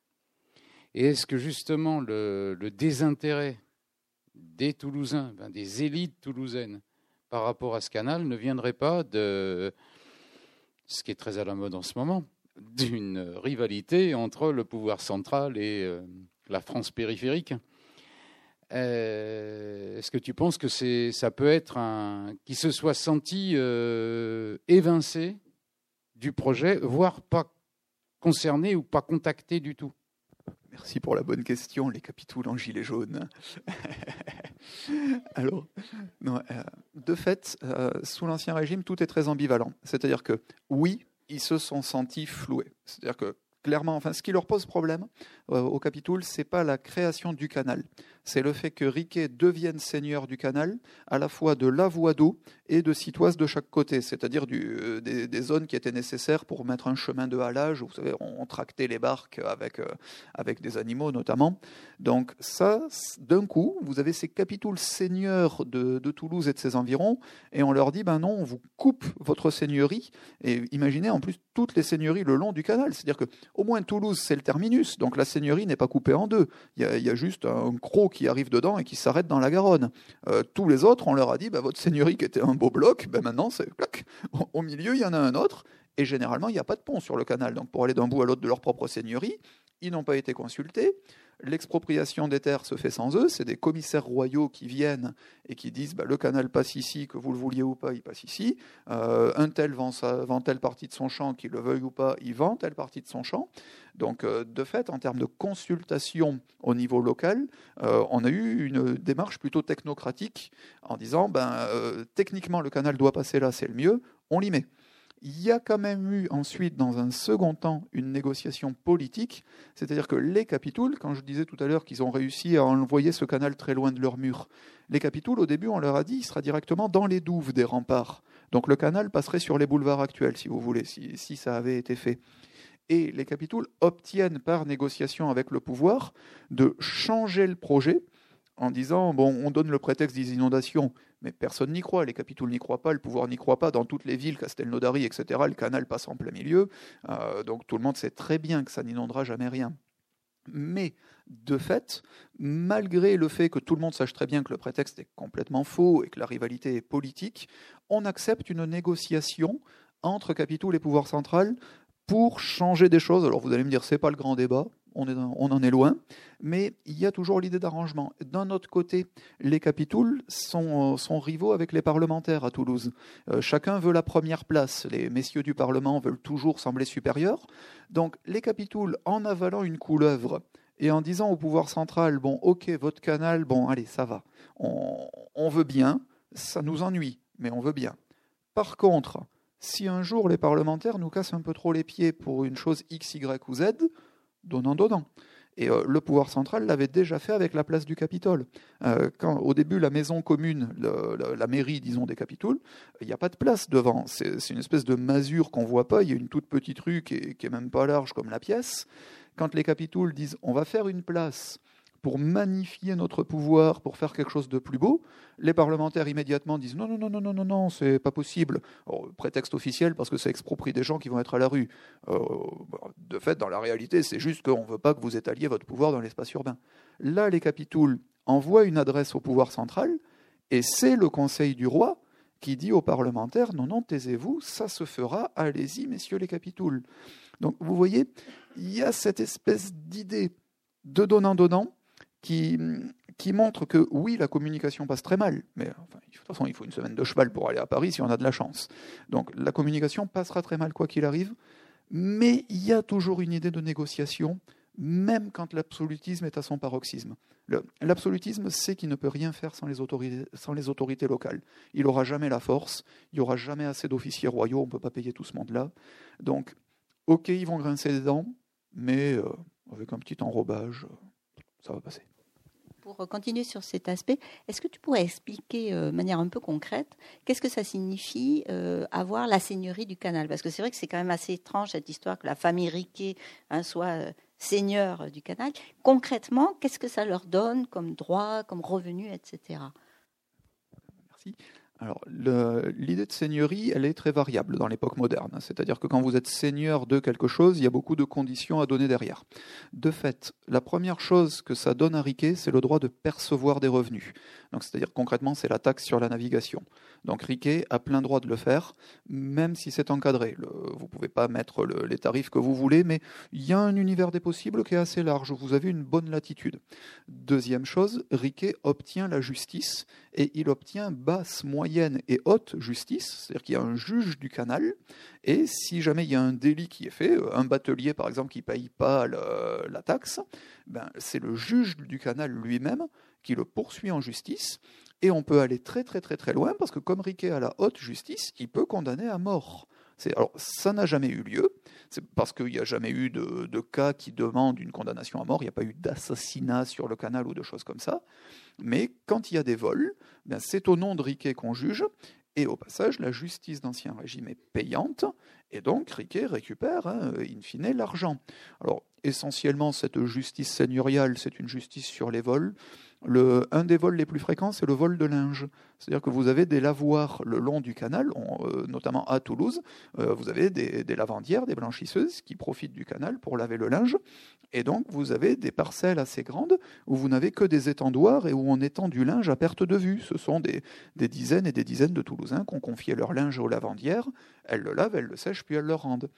Et est-ce que justement le, désintérêt des Toulousains, ben, des élites toulousaines par rapport à ce canal ne viendrait pas de ce qui est très à la mode en ce moment, d'une rivalité entre le pouvoir central et la France périphérique? Euh, est-ce que tu penses que ça peut être un qui se soit senti euh, évincé du projet, voire pas concerné ou pas contacté du tout? Merci pour la bonne question, les capitouls en gilet jaune. Alors, euh, de fait, sous l'Ancien Régime, tout est très ambivalent. C'est-à-dire que, oui, ils se sont sentis floués. C'est-à-dire que, clairement, enfin, ce qui leur pose problème au Capitoul, c'est pas la création du canal c'est le fait que Riquet devienne seigneur du canal, à la fois de la voie d'eau et de citoise de chaque côté, c'est-à-dire euh, des, zones qui étaient nécessaires pour mettre un chemin de halage. Vous savez, on, tractait les barques avec, euh, avec des animaux notamment. Donc ça, d'un coup, vous avez ces capitouls seigneurs de, Toulouse et de ses environs, et on leur dit, ben non, on vous coupe votre seigneurie. Et imaginez en plus toutes les seigneuries le long du canal, c'est-à-dire que au moins Toulouse, c'est le terminus, donc la seigneurie n'est pas coupée en deux. Il y a, juste un croc qui arrive dedans et qui s'arrête dans la Garonne. Euh, tous les autres, on leur a dit, ben, votre seigneurie qui était un beau bloc, ben maintenant c'est Au milieu, il y en a un autre. Et généralement, il n'y a pas de pont sur le canal. Donc pour aller d'un bout à l'autre de leur propre seigneurie, ils n'ont pas été consultés. L'expropriation des terres se fait sans eux. C'est des commissaires royaux qui viennent et qui disent bah, le canal passe ici, que vous le vouliez ou pas, il passe ici. Euh, un tel vend, vend, telle partie de son champ, qu'il le veuille ou pas, il vend telle partie de son champ. Donc, euh, de fait, en termes de consultation au niveau local, euh, on a eu une démarche plutôt technocratique en disant ben, techniquement, le canal doit passer là, c'est le mieux, on l'y met. Il y a quand même eu ensuite, dans un second temps, une négociation politique, c'est-à-dire que les Capitouls, quand je disais tout à l'heure qu'ils ont réussi à envoyer ce canal très loin de leur mur, les Capitouls, au début, on leur a dit, il sera directement dans les douves des remparts. Donc le canal passerait sur les boulevards actuels, si vous voulez, si, si ça avait été fait. Et les Capitouls obtiennent par négociation avec le pouvoir de changer le projet en disant bon, on donne le prétexte des inondations, mais personne n'y croit. Les capitouls n'y croient pas, le pouvoir n'y croit pas. Dans toutes les villes, Castelnaudary, etc., le canal passe en plein milieu. Euh, donc tout le monde sait très bien que ça n'inondera jamais rien. Mais de fait, malgré le fait que tout le monde sache très bien que le prétexte est complètement faux et que la rivalité est politique, on accepte une négociation entre capitouls et pouvoir central pour changer des choses. Alors vous allez me dire, c'est pas le grand débat, on, en est loin, mais il y a toujours l'idée d'arrangement. D'un autre côté, les capitouls sont, rivaux avec les parlementaires à Toulouse. Euh, chacun veut la première place. Les messieurs du Parlement veulent toujours sembler supérieurs. Donc les capitouls, en avalant une couleuvre et en disant au pouvoir central, bon, ok, votre canal, bon, allez, ça va. On veut bien, ça nous ennuie, mais on veut bien. Par contre, si un jour les parlementaires nous cassent un peu trop les pieds pour une chose X, Y ou Z, donnant, donnant. Et euh, le pouvoir central l'avait déjà fait avec la place du Capitole. Euh, quand, au début, la maison commune, la mairie, disons, des Capitoles, il n'y a pas de place devant. C'est une espèce de masure qu'on voit pas. Il y a une toute petite rue qui est, qui est même pas large comme la pièce. Quand les Capitoles disent on va faire une place pour magnifier notre pouvoir, pour faire quelque chose de plus beau, les parlementaires immédiatement disent non, non, non, non, non, non, non, c'est pas possible. prétexte officiel parce que ça exproprie des gens qui vont être à la rue. Euh, de fait, dans la réalité, c'est juste qu'on ne veut pas que vous étaliez votre pouvoir dans l'espace urbain. Là, les capitouls envoient une adresse au pouvoir central et c'est le conseil du roi qui dit aux parlementaires non, non, taisez-vous, ça se fera, allez-y, messieurs les capitouls. Donc vous voyez, il y a cette espèce d'idée de donnant-donnant qui, montre que oui, la communication passe très mal, mais de toute façon, il faut une semaine de cheval pour aller à Paris si on a de la chance. Donc la communication passera très mal quoi qu'il arrive, mais il y a toujours une idée de négociation, même quand l'absolutisme est à son paroxysme. L'absolutisme sait qu'il ne peut rien faire sans les, autorités, sans les autorités locales. Il n'aura jamais la force, il n'y aura jamais assez d'officiers royaux, on ne peut pas payer tout ce monde-là. Donc, ok, ils vont grincer des dents, mais euh, avec un petit enrobage, ça va passer. Pour continuer sur cet aspect, est-ce que tu pourrais expliquer euh, de manière un peu concrète qu'est-ce que ça signifie euh, avoir la seigneurie du canal? Parce que c'est vrai que c'est quand même assez étrange cette histoire que la famille Riquet hein, soit seigneur du canal. Concrètement, qu'est-ce que ça leur donne comme droit, comme revenu, etc. Merci. Alors, l'idée de seigneurie, elle est très variable dans l'époque moderne. C'est-à-dire que quand vous êtes seigneur de quelque chose, il y a beaucoup de conditions à donner derrière. De fait, la première chose que ça donne à Riquet, c'est le droit de percevoir des revenus. Donc, c'est-à-dire concrètement, c'est la taxe sur la navigation. Donc Riquet a plein droit de le faire, même si c'est encadré. vous ne pouvez pas mettre les tarifs que vous voulez, mais il y a un univers des possibles qui est assez large. Vous avez une bonne latitude. Deuxième chose, Riquet obtient la justice et il obtient basse, moyenne et haute justice, c'est-à-dire qu'il y a un juge du canal, et si jamais il y a un délit qui est fait, un batelier par exemple qui ne paye pas la taxe, ben, c'est le juge du canal lui-même qui le poursuit en justice et on peut aller très très très très loin parce que comme Riquet a la haute justice, il peut condamner à mort. Alors, ça n'a jamais eu lieu, c'est parce qu'il n'y a jamais eu de, cas qui demandent une condamnation à mort, il n'y a pas eu d'assassinat sur le canal ou de choses comme ça. Mais quand il y a des vols, ben c'est au nom de Riquet qu'on juge, et au passage, la justice d'Ancien Régime est payante, et donc Riquet récupère, hein, in fine, l'argent. Alors, essentiellement, cette justice seigneuriale, c'est une justice sur les vols. Un des vols les plus fréquents, c'est le vol de linge. C'est-à-dire que vous avez des lavoirs le long du canal, euh, notamment à Toulouse. Euh, vous avez des, lavandières, des blanchisseuses qui profitent du canal pour laver le linge. Et donc, vous avez des parcelles assez grandes où vous n'avez que des étendoirs et où on étend du linge à perte de vue. Ce sont des, des dizaines et des dizaines de Toulousains qui ont confié leur linge aux lavandières. Elles le lavent, elles le sèchent, puis elles le rendent.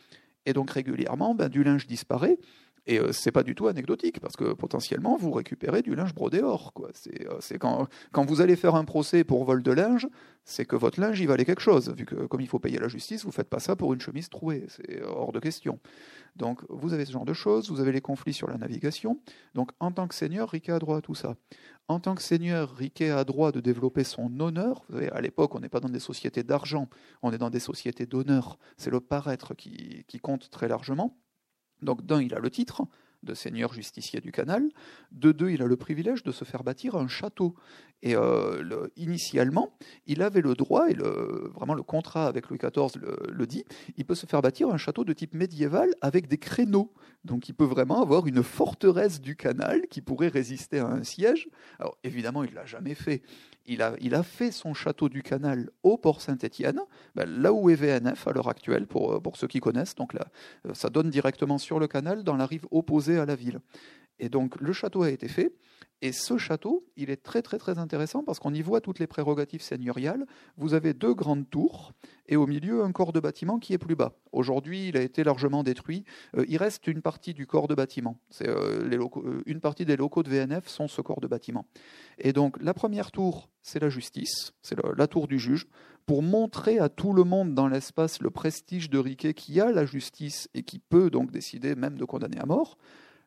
Et donc régulièrement, ben, du linge disparaît. Et euh, c'est pas du tout anecdotique, parce que potentiellement, vous récupérez du linge brodé or. C'est, euh, quand, quand, vous allez faire un procès pour vol de linge, c'est que votre linge y valait quelque chose. Vu que comme il faut payer la justice, vous faites pas ça pour une chemise trouée. C'est hors de question. Donc vous avez ce genre de choses, vous avez les conflits sur la navigation. Donc en tant que seigneur, Riquet a droit à tout ça. En tant que seigneur, Riquet a droit de développer son honneur. Vous savez, à l'époque, on n'est pas dans des sociétés d'argent, on est dans des sociétés d'honneur. C'est le paraître qui, qui compte très largement. Donc d'un, il a le titre de seigneur justicier du canal. De deux, il a le privilège de se faire bâtir un château. Et euh, initialement, il avait le droit, et vraiment le contrat avec Louis XIV le, dit, il peut se faire bâtir un château de type médiéval avec des créneaux. Donc il peut vraiment avoir une forteresse du canal qui pourrait résister à un siège. Alors évidemment, il ne l'a jamais fait il a, fait son château du canal au port Saint-Étienne, ben, là où est VNF à l'heure actuelle, pour, pour ceux qui connaissent. Donc là, euh, ça donne directement sur le canal, dans la rive opposée à la ville. Et donc le château a été fait. Et ce château, il est très très très intéressant parce qu'on y voit toutes les prérogatives seigneuriales. Vous avez deux grandes tours et au milieu un corps de bâtiment qui est plus bas. Aujourd'hui, il a été largement détruit. Euh, il reste une partie du corps de bâtiment. C'est euh, euh, une partie des locaux de VNF sont ce corps de bâtiment. Et donc la première tour, c'est la justice, c'est la tour du juge pour montrer à tout le monde dans l'espace le prestige de Riquet qui a la justice et qui peut donc décider même de condamner à mort.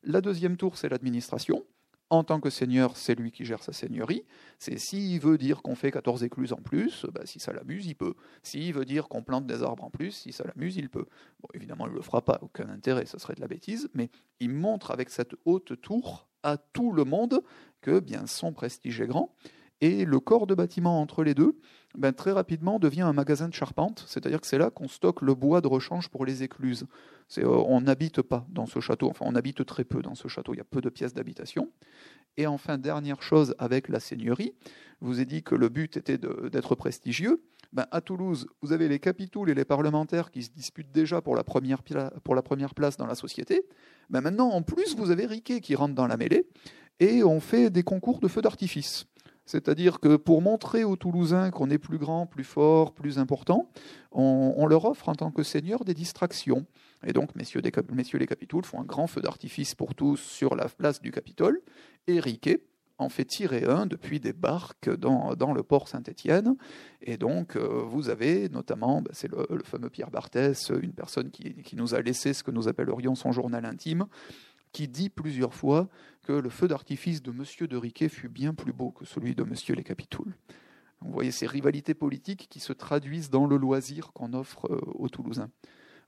La deuxième tour, c'est l'administration en tant que seigneur, c'est lui qui gère sa seigneurie. C'est s'il veut dire qu'on fait 14 écluses en plus, bah, si ça l'amuse, il peut. S'il veut dire qu'on plante des arbres en plus, si ça l'amuse, il peut. Évidemment, il ne le fera pas, aucun intérêt, ce serait de la bêtise, mais il montre avec cette haute tour à tout le monde que bien son prestige est grand. Et le corps de bâtiment entre les deux, ben, très rapidement devient un magasin de charpente, c'est-à-dire que c'est là qu'on stocke le bois de rechange pour les écluses. Euh, on n'habite pas dans ce château, enfin on habite très peu dans ce château, il y a peu de pièces d'habitation. Et enfin, dernière chose avec la seigneurie, je vous ai dit que le but était d'être prestigieux. Ben, à Toulouse, vous avez les capitouls et les parlementaires qui se disputent déjà pour la première, pour la première place dans la société. Ben, maintenant, en plus, vous avez Riquet qui rentre dans la mêlée et on fait des concours de feux d'artifice. C'est-à-dire que pour montrer aux Toulousains qu'on est plus grand, plus fort, plus important, on, leur offre en tant que seigneur des distractions. Et donc, messieurs, les Capitouls font un grand feu d'artifice pour tous sur la place du Capitole. Et Riquet en fait tirer un depuis des barques dans, le port Saint-Étienne. Et donc, euh, vous avez notamment, ben, c'est le, fameux Pierre Barthès, une personne qui nous a laissé ce que nous appellerions son journal intime, qui dit plusieurs fois que le feu d'artifice de Monsieur de Riquet fut bien plus beau que celui de Monsieur les Capitouls. Vous voyez ces rivalités politiques qui se traduisent dans le loisir qu'on offre euh, aux Toulousains.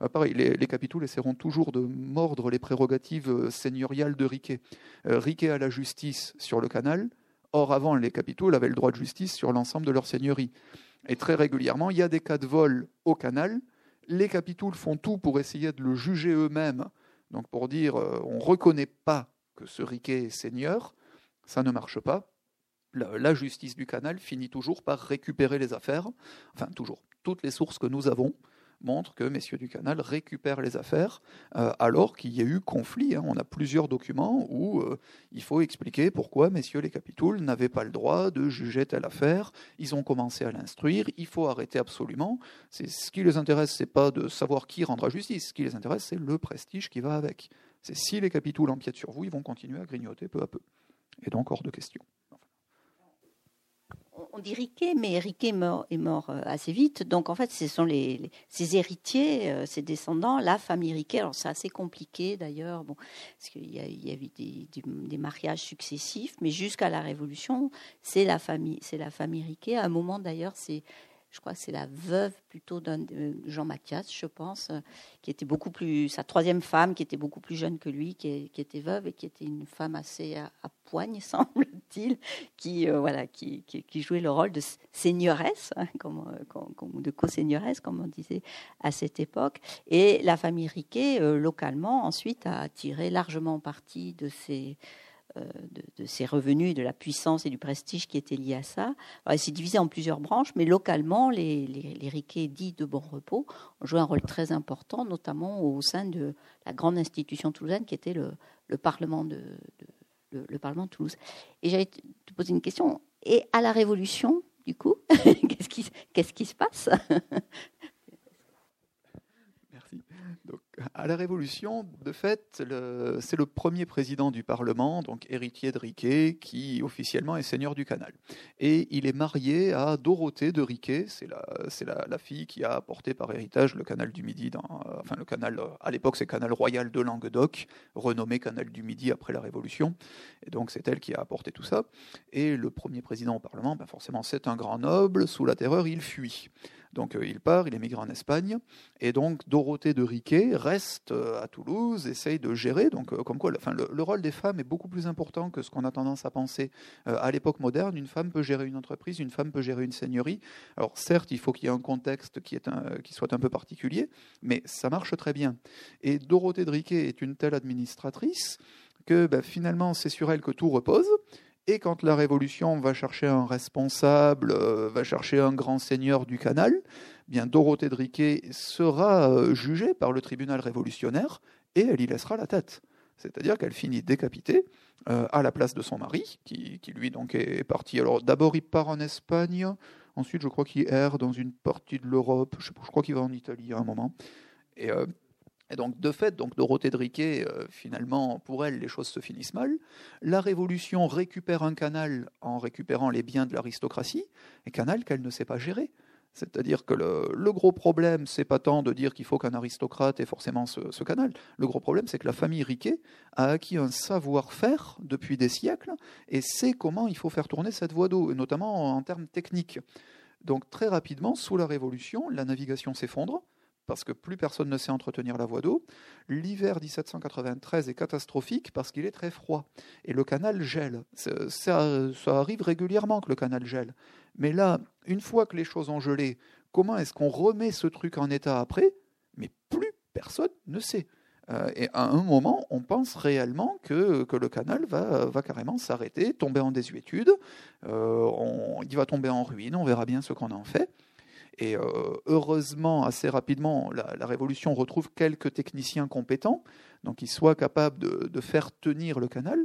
Ah, pareil, les, les, capitouls essaieront toujours de mordre les prérogatives euh, seigneuriales de Riquet. Euh, Riquet a la justice sur le canal, or avant les capitouls avaient le droit de justice sur l'ensemble de leur seigneurie. Et très régulièrement, il y a des cas de vol au canal. Les capitouls font tout pour essayer de le juger eux-mêmes donc pour dire euh, on ne reconnaît pas que ce riquet est seigneur, ça ne marche pas. La, justice du canal finit toujours par récupérer les affaires, enfin toujours, toutes les sources que nous avons montrent que messieurs du canal récupèrent les affaires euh, alors qu'il y a eu conflit. Hein. On a plusieurs documents où euh, il faut expliquer pourquoi messieurs les capitouls n'avaient pas le droit de juger telle affaire. Ils ont commencé à l'instruire. Il faut arrêter absolument. C'est ce qui les intéresse, c'est pas de savoir qui rendra justice. Ce qui les intéresse, c'est le prestige qui va avec. C'est si les capitouls empiètent sur vous, ils vont continuer à grignoter peu à peu. Et donc hors de question on dit Riquet, mais Riquet est mort, euh, assez vite. Donc en fait, ce sont les, ses héritiers, euh, ses descendants, la famille Riquet. Alors c'est assez compliqué d'ailleurs, bon, parce qu'il y, a, eu des, mariages successifs, mais jusqu'à la Révolution, c'est la famille, c'est la famille Riquet. À un moment d'ailleurs, c'est je crois que c'est la veuve plutôt d'un Jean Mathias, je pense, euh, qui était beaucoup plus sa troisième femme, qui était beaucoup plus jeune que lui, qui, était veuve et qui était une femme assez à, poigne, semble-t-il, qui euh, voilà, qui, jouait le rôle de seigneuresse, hein, comme, euh, de co-seigneuresse, comme on disait à cette époque. Et la famille Riquet, localement, ensuite, a tiré largement parti de ces euh, de, ses revenus, de la puissance et du prestige qui étaient liés à ça. Alors, s'est divisé en plusieurs branches, mais localement, les, les, riquets dits de bon repos ont joué un rôle très important, notamment au sein de la grande institution toulousaine qui était le, Parlement de, le, Parlement de Toulouse. Et j'allais te poser une question. Et à la Révolution, du coup, qu'est-ce qui, se passe? À la Révolution, de fait, c'est le premier président du Parlement, donc héritier de Riquet, qui officiellement est seigneur du canal. Et il est marié à Dorothée de Riquet, c'est la, la, fille qui a apporté par héritage le canal du Midi, enfin le canal, à l'époque c'est canal royal de Languedoc, renommé canal du Midi après la Révolution. Et donc c'est elle qui a apporté tout ça. Et le premier président au Parlement, ben forcément c'est un grand noble, sous la terreur il fuit. Donc euh, il part, il émigre en Espagne, et donc Dorothée de Riquet reste euh, à Toulouse, essaye de gérer. Donc euh, comme quoi, le, rôle des femmes est beaucoup plus important que ce qu'on a tendance à penser. à l'époque moderne, une femme peut gérer une entreprise, une femme peut gérer une seigneurie. Alors certes, il faut qu'il y ait un contexte qui soit un peu particulier, mais ça marche très bien. Et Dorothée de Riquet est une telle administratrice que ben, finalement c'est sur elle que tout repose. Et quand la Révolution va chercher un responsable, euh, va chercher un grand seigneur du canal, eh bien Dorothée de sera euh, jugée par le tribunal révolutionnaire et elle y laissera la tête. C'est-à-dire qu'elle finit décapitée euh, à la place de son mari, qui, lui donc est parti. Alors d'abord il part en Espagne, ensuite je crois qu'il erre dans une partie de l'Europe, je, crois qu'il va en Italie à un moment. Et donc, de fait, donc Dorothée de Riquet, euh, finalement, pour elle, les choses se finissent mal. La Révolution récupère un canal en récupérant les biens de l'aristocratie, un canal qu'elle ne sait pas gérer. C'est-à-dire que le, gros problème, c'est pas tant de dire qu'il faut qu'un aristocrate ait forcément ce, canal. Le gros problème, c'est que la famille Riquet a acquis un savoir-faire depuis des siècles et sait comment il faut faire tourner cette voie d'eau, notamment en termes techniques. Donc très rapidement, sous la Révolution, la navigation s'effondre parce que plus personne ne sait entretenir la voie d'eau. L'hiver 1793 est catastrophique parce qu'il est très froid et le canal gèle. Ça, arrive régulièrement que le canal gèle. Mais là, une fois que les choses ont gelé, comment est-ce qu'on remet ce truc en état après? Mais plus personne ne sait. et à un moment, on pense réellement que, que le canal va, va carrément s'arrêter, tomber en désuétude, on, il va tomber en ruine, on verra bien ce qu'on en fait. Et heureusement, assez rapidement, la, Révolution retrouve quelques techniciens compétents, donc ils soient capables de, faire tenir le canal.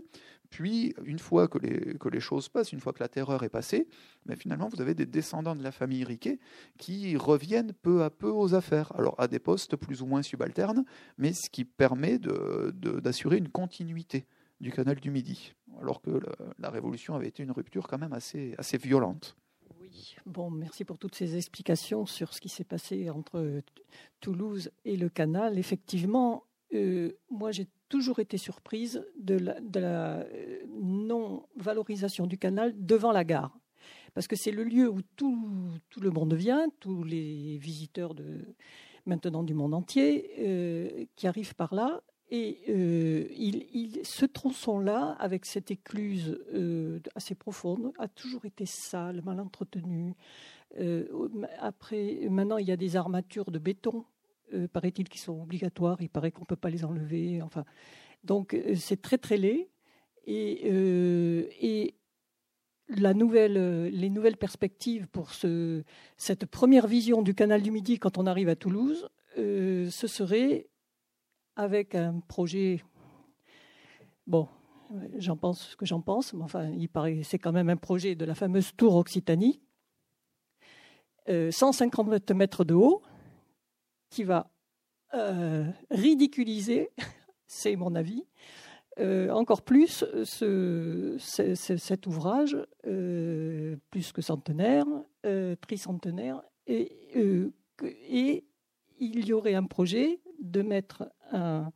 Puis, une fois que les, choses passent, une fois que la terreur est passée, mais ben, finalement, vous avez des descendants de la famille Riquet qui reviennent peu à peu aux affaires, alors à des postes plus ou moins subalternes, mais ce qui permet d'assurer une continuité du canal du Midi, alors que la, la, Révolution avait été une rupture quand même assez, assez violente. Bon, merci pour toutes ces explications sur ce qui s'est passé entre Toulouse et le canal. Effectivement, euh, moi j'ai toujours été surprise de la, euh, non-valorisation du canal devant la gare. Parce que c'est le lieu où tout, le monde vient, tous les visiteurs de, maintenant du monde entier euh, qui arrivent par là. Et il, ce tronçon-là, avec cette écluse assez profonde, a toujours été sale, mal entretenu. après, maintenant, il y a des armatures de béton euh, paraît-il, qui sont obligatoires. Il paraît qu'on ne peut pas les enlever. Enfin, donc euh, c'est très très laid. Et, euh, et la nouvelle, les nouvelles perspectives pour ce, cette première vision du canal du Midi quand on arrive à Toulouse, ce serait avec un projet. Bon, j'en pense ce que j'en pense, mais enfin, il paraît c'est quand même un projet de la fameuse tour Occitanie, 150 mètres de haut, qui va euh, ridiculiser, c'est mon avis, euh, encore plus ce, cet ouvrage, euh, plus que centenaire, tricentenaire, et, il y aurait un projet de mettre un,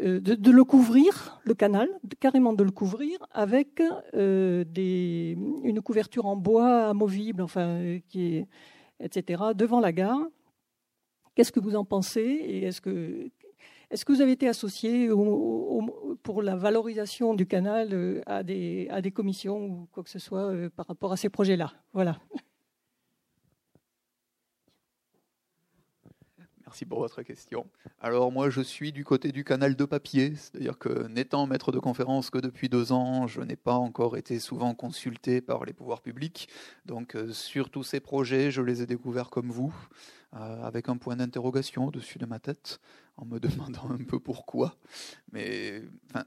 de, le couvrir, le canal, carrément de le couvrir avec des, une couverture en bois amovible, enfin, qui etc., devant la gare Qu'est-ce que vous en pensez Et est-ce que, est que vous avez été associé pour la valorisation du canal euh, à des, à des commissions ou quoi que ce soit euh, par rapport à ces projets-là? Voilà. Merci pour votre question. Alors moi, je suis du côté du canal de papier, c'est-à-dire que n'étant maître de conférence que depuis deux ans, je n'ai pas encore été souvent consulté par les pouvoirs publics. Donc euh, sur tous ces projets, je les ai découverts comme vous. Euh, avec un point d'interrogation au-dessus de ma tête, en me demandant un peu pourquoi. Mais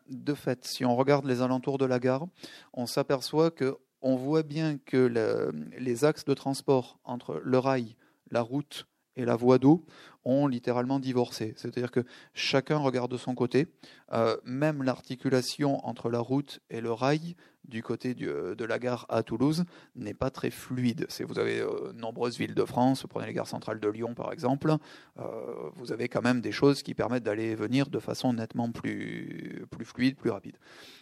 de fait, si on regarde les alentours de la gare, on s'aperçoit que on voit bien que les axes de transport entre le rail, la route et la voie d'eau ont littéralement divorcé. C'est-à-dire que chacun regarde de son côté. Euh, même l'articulation entre la route et le rail du côté euh, de la gare à Toulouse n'est pas très fluide. Vous avez euh, nombreuses villes de France, prenez les gares centrales de Lyon par exemple, vous avez quand même des choses qui permettent d'aller et venir de façon nettement plus, plus fluide, plus rapide.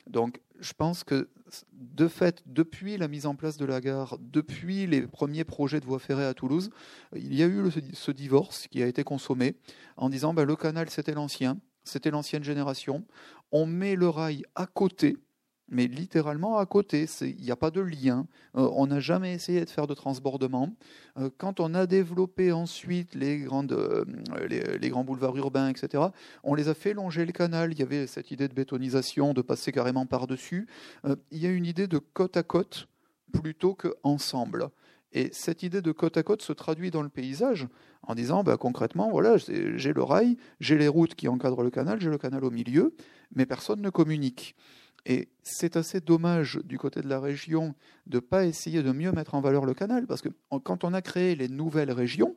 Donc je pense que de fait, depuis la mise en place de la gare, depuis les premiers projets de voie ferrée à Toulouse, il y a eu ce divorce qui a été consommé en disant ben, le canal c'était l'ancien, c'était l'ancienne génération, on met le rail à côté mais littéralement à côté. Il n'y a pas de lien. Euh, on n'a jamais essayé de faire de transbordement. Euh, quand on a développé ensuite les, euh, grands boulevards urbains, etc., on les a fait longer le canal. Il y avait cette idée de bétonisation, de passer carrément par-dessus. il y a une idée de côte à côte plutôt qu'ensemble. Et cette idée de côte à côte se traduit dans le paysage en disant bah, concrètement, voilà, j'ai le rail, j'ai les routes qui encadrent le canal, j'ai le canal au milieu, mais personne ne communique. Et c'est assez dommage du côté de la région de ne pas essayer de mieux mettre en valeur le canal, parce que quand on a créé les nouvelles régions,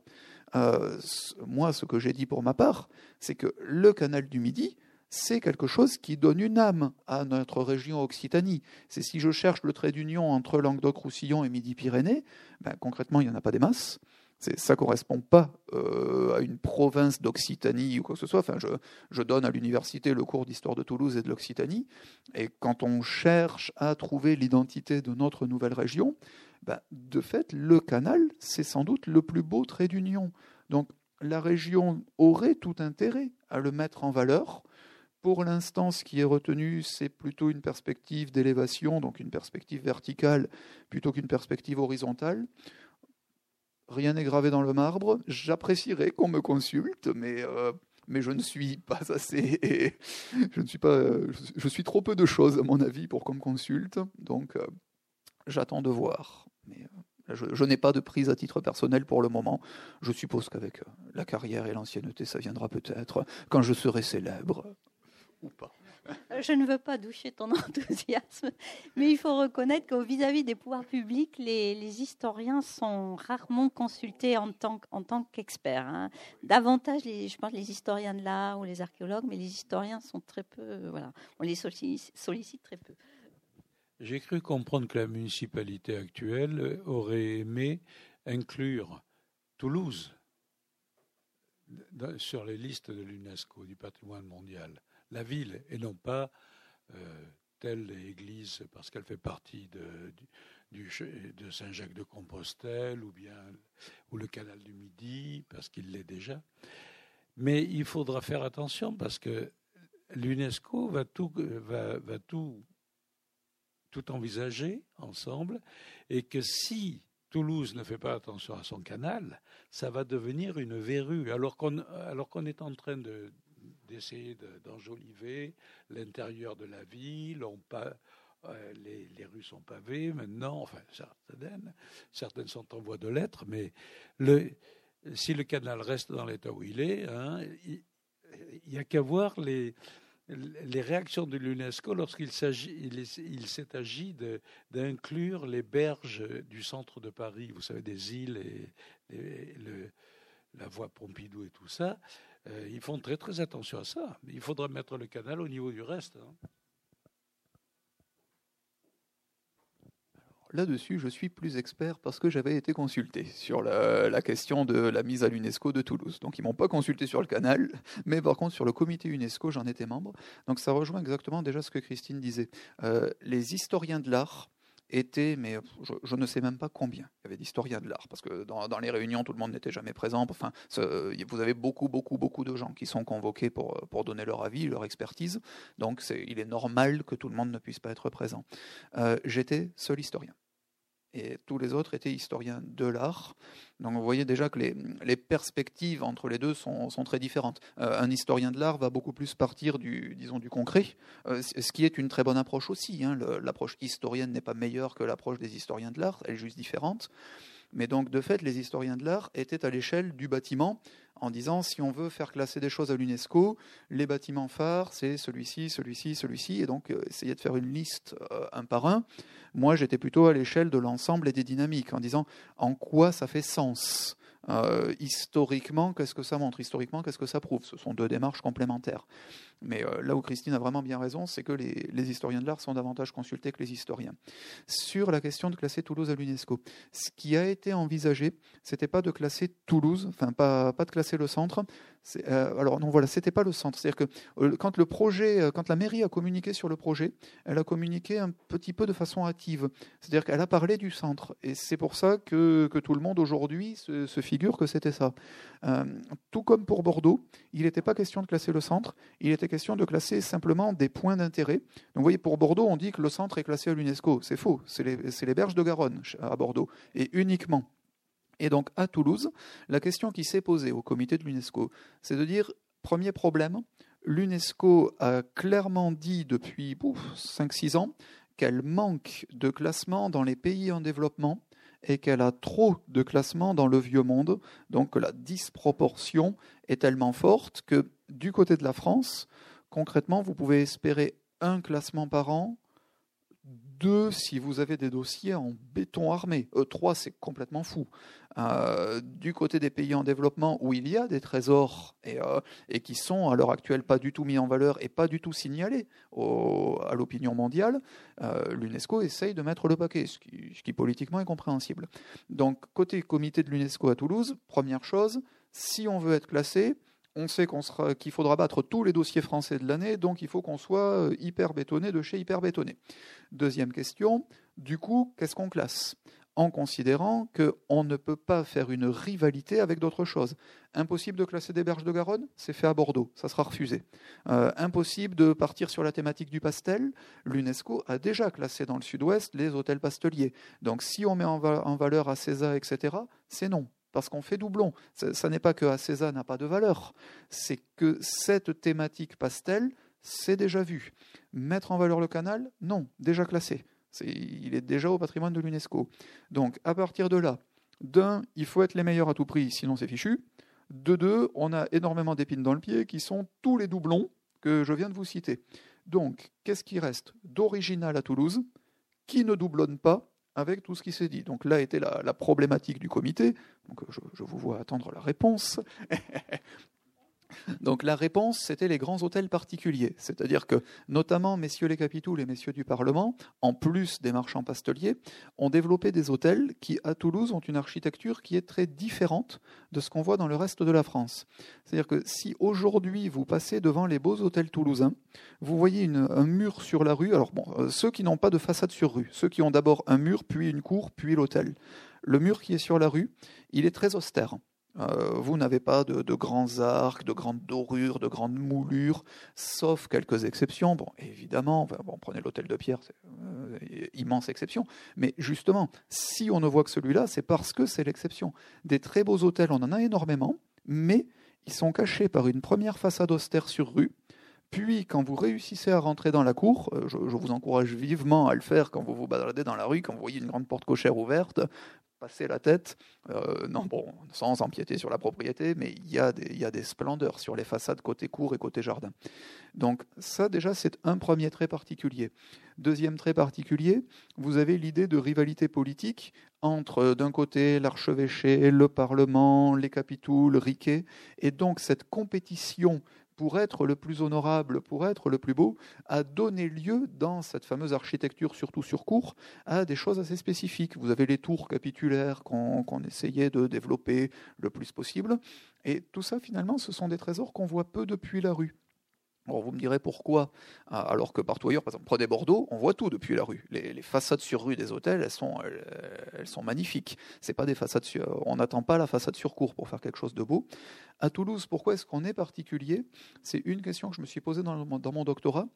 euh, moi, ce que j'ai dit pour ma part, c'est que le canal du Midi, c'est quelque chose qui donne une âme à notre région Occitanie. C'est si je cherche le trait d'union entre Languedoc-Roussillon et Midi-Pyrénées, ben, concrètement, il n'y en a pas des masses ça correspond pas euh, à une province d'Occitanie ou quoi que ce soit. Enfin, je, donne à l'université le cours d'histoire de Toulouse et de l'Occitanie, et quand on cherche à trouver l'identité de notre nouvelle région, ben, de fait, le canal, c'est sans doute le plus beau trait d'union. Donc, la région aurait tout intérêt à le mettre en valeur. Pour l'instant, ce qui est retenu, c'est plutôt une perspective d'élévation, donc une perspective verticale plutôt qu'une perspective horizontale rien n'est gravé dans le marbre. J'apprécierais qu'on me consulte, mais, euh, mais je ne suis pas assez. Je ne suis pas. Je suis trop peu de choses, à mon avis, pour qu'on me consulte. Donc, euh, j'attends de voir. Mais euh, je, n'ai pas de prise à titre personnel pour le moment. Je suppose qu'avec la carrière et l'ancienneté, ça viendra peut-être quand je serai célèbre ou pas. Euh, je ne veux pas doucher ton enthousiasme, mais il faut reconnaître qu'au vis-à-vis des pouvoirs publics, les, historiens sont rarement consultés en tant, qu'experts. Hein. Davantage, les, je pense, les historiens de l'art ou les archéologues, mais les historiens sont très peu, voilà, on les sollicite, très peu. J'ai cru comprendre que la municipalité actuelle aurait aimé inclure Toulouse sur les listes de l'UNESCO du patrimoine mondial la ville et non pas euh, telle église parce qu'elle fait partie de, de Saint-Jacques-de-Compostelle ou bien ou le canal du Midi parce qu'il l'est déjà. Mais il faudra faire attention parce que l'UNESCO va tout, va, va tout, tout envisager ensemble et que si Toulouse ne fait pas attention à son canal, ça va devenir une verrue alors qu'on alors qu'on est en train de d'essayer d'enjoliver l'intérieur de la ville. On pas, euh, les, rues sont pavées maintenant, enfin certaines, certaines sont en voie de l'être, mais le, si le canal reste dans l'état où il est, hein, il n'y a qu'à voir les, les réactions de l'UNESCO lorsqu'il s'agit, il, s'est agi d'inclure les berges du centre de Paris, vous savez, des îles et, le, la voie Pompidou et tout ça. Euh, ils font très très attention à ça. Il faudra mettre le canal au niveau du reste. Hein. Là-dessus, je suis plus expert parce que j'avais été consulté sur la, question de la mise à l'UNESCO de Toulouse. Donc ils m'ont pas consulté sur le canal, mais par contre sur le comité UNESCO, j'en étais membre. Donc ça rejoint exactement déjà ce que Christine disait. Euh, les historiens de l'art était, mais je, ne sais même pas combien. Il y avait d'historiens de l'art, parce que dans, les réunions, tout le monde n'était jamais présent. Enfin, vous avez beaucoup, beaucoup, beaucoup de gens qui sont convoqués pour, pour donner leur avis, leur expertise. Donc, il est normal que tout le monde ne puisse pas être présent. Euh, j'étais seul historien et tous les autres étaient historiens de l'art. Donc vous voyez déjà que les, perspectives entre les deux sont, très différentes. Euh, un historien de l'art va beaucoup plus partir du, disons, du concret, euh, ce qui est une très bonne approche aussi. Hein. L'approche historienne n'est pas meilleure que l'approche des historiens de l'art, elle est juste différente. Mais donc, de fait, les historiens de l'art étaient à l'échelle du bâtiment, en disant si on veut faire classer des choses à l'UNESCO, les bâtiments phares, c'est celui-ci, celui-ci, celui-ci, et donc euh, essayer de faire une liste un par un. Moi, j'étais plutôt à l'échelle de l'ensemble et des dynamiques, en disant en quoi ça fait sens? Euh, historiquement, qu'est-ce que ça montre? Historiquement, qu'est-ce que ça prouve? Ce sont deux démarches complémentaires. Mais euh, là où Christine a vraiment bien raison, c'est que les, historiens de l'art sont davantage consultés que les historiens. Sur la question de classer Toulouse à l'UNESCO, ce qui a été envisagé, c'était pas de classer Toulouse, enfin pas, pas de classer le centre. Euh, alors non, voilà, c'était pas le centre. C'est-à-dire que euh, quand le projet, quand la mairie a communiqué sur le projet, elle a communiqué un petit peu de façon hâtive. C'est-à-dire qu'elle a parlé du centre, et c'est pour ça que, que, tout le monde aujourd'hui se, se, figure que c'était ça. tout comme pour Bordeaux, il n'était pas question de classer le centre, il était question de classer simplement des points d'intérêt. Donc vous voyez, pour Bordeaux, on dit que le centre est classé à l'UNESCO. C'est faux, c'est les, berges de Garonne à Bordeaux, et uniquement. Et donc à Toulouse, la question qui s'est posée au comité de l'UNESCO, c'est de dire, premier problème, l'UNESCO a clairement dit depuis 5-6 ans qu'elle manque de classement dans les pays en développement et qu'elle a trop de classements dans le vieux monde, donc la disproportion est tellement forte que du côté de la France, concrètement, vous pouvez espérer un classement par an, deux si vous avez des dossiers en béton armé. E trois, c'est complètement fou. Euh, du côté des pays en développement où il y a des trésors et, euh, qui sont à l'heure actuelle pas du tout mis en valeur et pas du tout signalés à l'opinion mondiale, euh, l'UNESCO essaye de mettre le paquet, ce qui, ce qui politiquement est compréhensible. Donc côté comité de l'UNESCO à Toulouse, première chose, si on veut être classé, on sait qu'il faudra battre tous les dossiers français de l'année, donc il faut qu'on soit euh, hyper bétonné de chez hyper bétonné. Deuxième question, du coup, qu'est-ce qu'on classe? En considérant qu'on ne peut pas faire une rivalité avec d'autres choses. Impossible de classer des berges de Garonne, c'est fait à Bordeaux, ça sera refusé. Euh, impossible de partir sur la thématique du pastel, l'UNESCO a déjà classé dans le sud-ouest les hôtels pasteliers. Donc si on met en, valeur à César, etc., c'est non parce qu'on fait doublon. Ça, n'est pas que Acesa n'a pas de valeur, c'est que cette thématique pastel, c'est déjà vu. Mettre en valeur le canal, non, déjà classé. il est déjà au patrimoine de l'UNESCO. Donc à partir de là, d'un, il faut être les meilleurs à tout prix, sinon c'est fichu. De deux, on a énormément d'épines dans le pied qui sont tous les doublons que je viens de vous citer. Donc, qu'est-ce qui reste d'original à Toulouse qui ne doublonne pas avec tout ce qui s'est dit. Donc là était la, problématique du comité. Donc je, je, vous vois attendre la réponse. Donc la réponse, c'était les grands hôtels particuliers. C'est-à-dire que, notamment, messieurs les capitouls et messieurs du Parlement, en plus des marchands pasteliers, ont développé des hôtels qui, à Toulouse, ont une architecture qui est très différente de ce qu'on voit dans le reste de la France. C'est-à-dire que si aujourd'hui vous passez devant les beaux hôtels toulousains, vous voyez un mur sur la rue. Alors bon, euh, ceux qui n'ont pas de façade sur rue, ceux qui ont d'abord un mur, puis une cour, puis l'hôtel. Le mur qui est sur la rue, il est très austère. Euh, vous n'avez pas de, grands arcs, de grandes dorures, de grandes moulures, sauf quelques exceptions. Bon, évidemment, bon, prenez l'hôtel de Pierre, c'est euh, immense exception. Mais justement, si on ne voit que celui-là, c'est parce que c'est l'exception. Des très beaux hôtels, on en a énormément, mais ils sont cachés par une première façade austère sur rue. Puis, quand vous réussissez à rentrer dans la cour, euh, je, je, vous encourage vivement à le faire quand vous vous baladez dans la rue, quand vous voyez une grande porte cochère ouverte, passer la tête, euh, non, bon, sans empiéter sur la propriété, mais il y, a des, y a des splendeurs sur les façades côté cour et côté jardin. Donc ça déjà c'est un premier trait particulier. Deuxième trait particulier, vous avez l'idée de rivalité politique entre d'un côté l'archevêché, le Parlement, les capitouls, Riquet, et donc cette compétition pour être le plus honorable, pour être le plus beau, a donné lieu, dans cette fameuse architecture, surtout sur cours, à des choses assez spécifiques. Vous avez les tours capitulaires qu'on essayait de développer le plus possible. Et tout ça, finalement, ce sont des trésors qu'on voit peu depuis la rue vous me direz pourquoi, ah, alors que partout ailleurs, par exemple, prenez Bordeaux, on voit tout depuis la rue. Les, façades sur rue des hôtels, elles sont, magnifiques. C'est pas des façades on n'attend pas la façade sur cour pour faire quelque chose de beau. À Toulouse, pourquoi est-ce qu'on est particulier? C'est une question que je me suis posée dans, dans mon doctorat,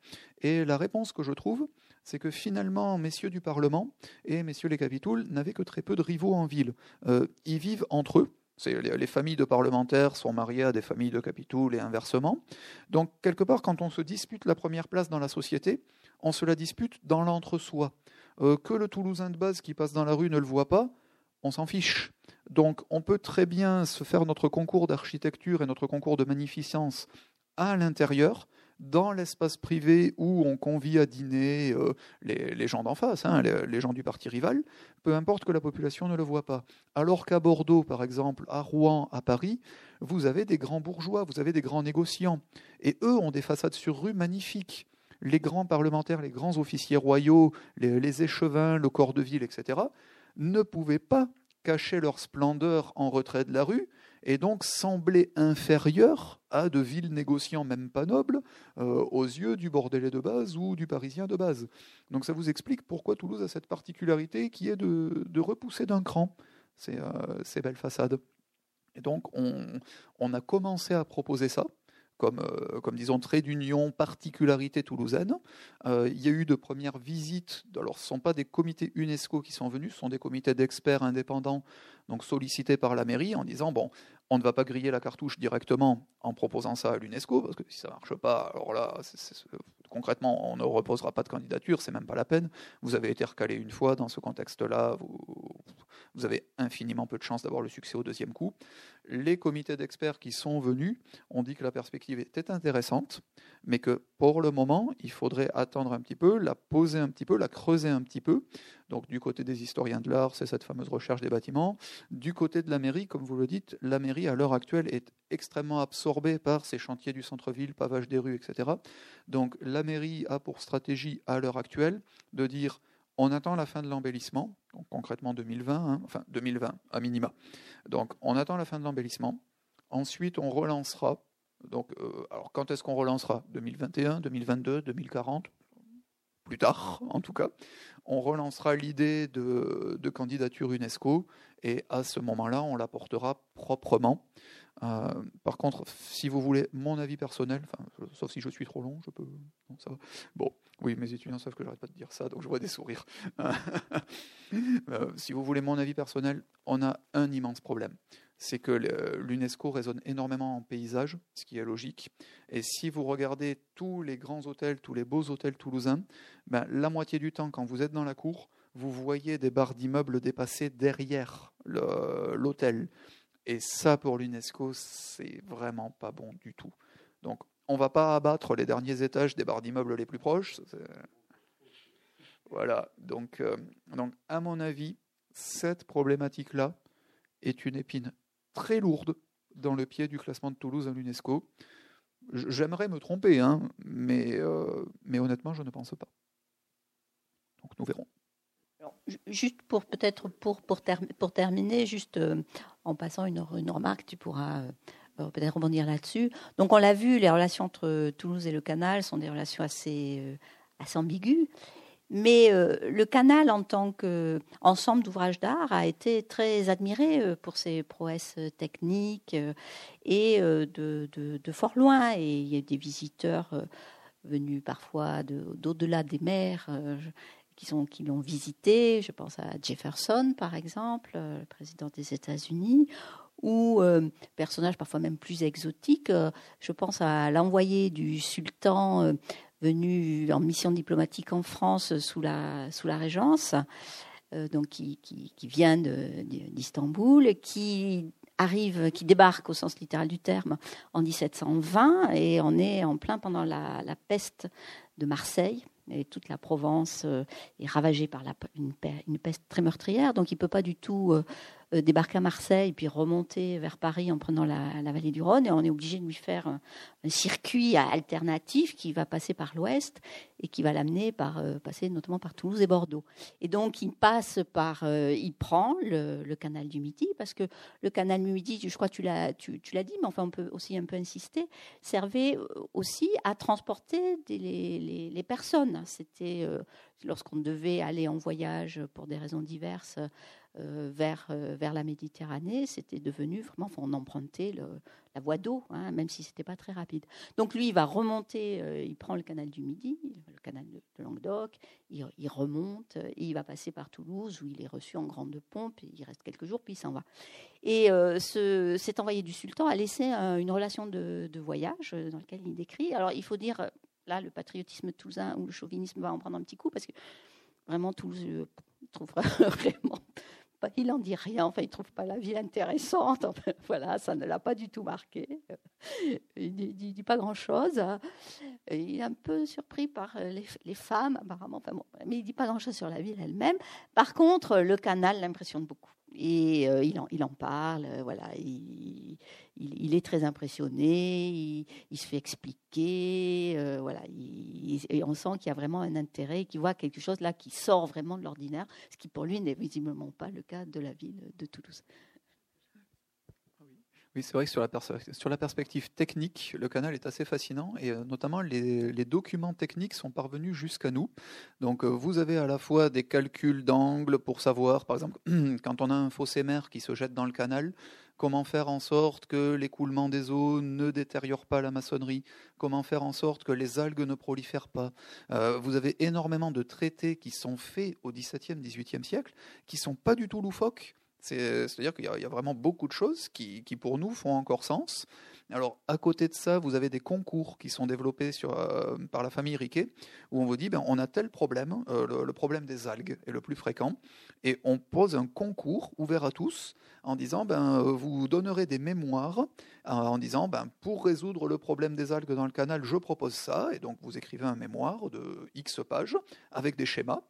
et la réponse que je trouve, c'est que finalement, messieurs du Parlement et messieurs les capitouls n'avaient que très peu de rivaux en ville. Euh, ils vivent entre eux les familles de parlementaires sont mariées à des familles de capitouls et inversement. Donc, quelque part, quand on se dispute la première place dans la société, on se la dispute dans l'entre-soi. Euh, que le Toulousain de base qui passe dans la rue ne le voit pas, on s'en fiche. Donc, on peut très bien se faire notre concours d'architecture et notre concours de magnificence à l'intérieur, dans l'espace privé où on convie à dîner euh, les, gens d'en face, hein, les, gens du parti rival, peu importe que la population ne le voit pas. Alors qu'à Bordeaux, par exemple, à Rouen, à Paris, vous avez des grands bourgeois, vous avez des grands négociants, et eux ont des façades sur rue magnifiques. Les grands parlementaires, les grands officiers royaux, les, les échevins, le corps de ville, etc., ne pouvaient pas cacher leur splendeur en retrait de la rue, et donc semblait inférieur à de vils négociants même pas nobles euh, aux yeux du bordelais de base ou du parisien de base. Donc ça vous explique pourquoi Toulouse a cette particularité qui est de, repousser d'un cran ces, euh, ces, belles façades. Et donc on, on a commencé à proposer ça comme, euh, comme disons trait d'union, particularité toulousaine. Euh, il y a eu de premières visites, alors ce ne sont pas des comités UNESCO qui sont venus, ce sont des comités d'experts indépendants, donc sollicités par la mairie en disant, bon, on ne va pas griller la cartouche directement en proposant ça à l'UNESCO, parce que si ça ne marche pas, alors là, concrètement, on ne reposera pas de candidature, c'est même pas la peine. Vous avez été recalé une fois dans ce contexte-là, vous, vous avez infiniment peu de chances d'avoir le succès au deuxième coup. Les comités d'experts qui sont venus ont dit que la perspective était intéressante, mais que pour le moment, il faudrait attendre un petit peu, la poser un petit peu, la creuser un petit peu. Donc du côté des historiens de l'art, c'est cette fameuse recherche des bâtiments. Du côté de la mairie, comme vous le dites, la mairie à l'heure actuelle est extrêmement absorbée par ces chantiers du centre-ville, pavage des rues, etc. Donc la mairie a pour stratégie à l'heure actuelle de dire on attend la fin de l'embellissement, donc concrètement 2020, hein, enfin 2020 à minima. Donc on attend la fin de l'embellissement. Ensuite, on relancera. Donc, euh, alors quand est-ce qu'on relancera? 2021, 2022, 2040 Plus tard, en tout cas. On relancera l'idée de, de, candidature UNESCO et à ce moment-là, on la portera proprement. Euh, par contre, si vous voulez mon avis personnel, sauf si je suis trop long, je peux. Bon, oui, mes étudiants savent que j'arrête pas de dire ça, donc je vois des sourires. Euh, si vous voulez mon avis personnel, on a un immense problème. c'est que l'UNESCO résonne énormément en paysage, ce qui est logique. Et si vous regardez tous les grands hôtels, tous les beaux hôtels toulousains, ben, la moitié du temps, quand vous êtes dans la cour, vous voyez des barres d'immeubles dépasser derrière l'hôtel. Et ça, pour l'UNESCO, c'est vraiment pas bon du tout. Donc, on va pas abattre les derniers étages des barres d'immeubles les plus proches. Voilà. Donc, euh, donc, à mon avis, cette problématique-là est une épine très lourde dans le pied du classement de Toulouse à l'UNESCO. J'aimerais me tromper, hein, mais, euh, mais honnêtement, je ne pense pas. Donc nous verrons. Juste pour peut-être pour, pour, terminer, juste euh, en passant une, remarque, tu pourras euh, peut-être rebondir là-dessus. Donc on l'a vu, les relations entre Toulouse et le canal sont des relations assez, assez ambiguës. Mais euh, le canal, en tant qu'ensemble d'ouvrages d'art, a été très admiré euh, pour ses prouesses techniques euh, et de, fort loin. Et il y a des visiteurs venus parfois d'au-delà des mers qui, sont, qui l'ont visité. Je pense à Jefferson, par exemple, le président des États-Unis, ou personnages parfois même plus exotiques. je pense à l'envoyé du sultan venu en mission diplomatique en France sous la, sous la Régence, euh, donc qui, qui, vient d'Istanbul, qui arrive, qui débarque au sens littéral du terme en 1720 et on est en plein pendant la peste de Marseille toute la Provence euh, est ravagée par une, une, peste très meurtrière, donc il ne peut pas du tout euh, débarquer à Marseille puis remonter vers Paris en prenant la, vallée du Rhône. Et on est obligé de lui faire un, circuit alternatif qui va passer par l'ouest et qui va l'amener par euh, passer notamment par Toulouse et Bordeaux. Et donc il passe par, euh, il prend le, canal du Midi parce que le canal du Midi, je crois que tu l'as, tu, l'as dit, mais enfin on peut aussi un peu insister, servait aussi à transporter les, les, personnes. C'était lorsqu'on devait aller en voyage pour des raisons diverses euh, vers, euh, vers la Méditerranée, c'était devenu vraiment, on empruntait la voie d'eau, hein, même si c'était pas très rapide. Donc lui, il va remonter, euh, il prend le canal du Midi, le canal de, Languedoc, il, remonte, et il va passer par Toulouse où il est reçu en grande pompe, il reste quelques jours, puis il s'en va. Et ce, cet envoyé du sultan a laissé une relation de, de, voyage dans laquelle il décrit. Alors il faut dire, là, le patriotisme toulousain ou le chauvinisme va en prendre un petit coup, parce que vraiment Toulouse trouve vraiment il n'en dit rien, enfin, il ne trouve pas la vie intéressante. voilà, ça ne l'a pas du tout marqué. Il ne dit, pas grand-chose. Il est un peu surpris par les, femmes, apparemment, mais il ne dit pas grand-chose sur la ville elle-même. Par contre, le canal l'impressionne beaucoup. Et euh, il, en, parle, euh, voilà, il, il, est très impressionné, il, se fait expliquer, euh, voilà, et on sent qu'il y a vraiment un intérêt, qu'il voit quelque chose là qui sort vraiment de l'ordinaire, ce qui pour lui n'est visiblement pas le cas de la ville de Toulouse. Oui, c'est vrai que sur la, perspective technique, le canal est assez fascinant et euh, notamment les, documents techniques sont parvenus jusqu'à nous. Donc euh, vous avez à la fois des calculs d'angle pour savoir, par exemple, quand on a un fossé mer qui se jette dans le canal, comment faire en sorte que l'écoulement des eaux ne détériore pas la maçonnerie, comment faire en sorte que les algues ne prolifèrent pas? Euh, vous avez énormément de traités qui sont faits au XVIIe, XVIIIe siècle, qui sont pas du tout loufoques c'est-à-dire qu'il y, a vraiment beaucoup de choses qui, pour nous, font encore sens. Alors, à côté de ça, vous avez des concours qui sont développés euh, par la famille Riquet, où on vous dit, ben, on a tel problème, euh, le, problème des algues est le plus fréquent, et on pose un concours ouvert à tous en disant, ben, euh, vous donnerez des mémoires, en disant, ben, pour résoudre le problème des algues dans le canal, je propose ça, et donc vous écrivez un mémoire de X pages avec des schémas,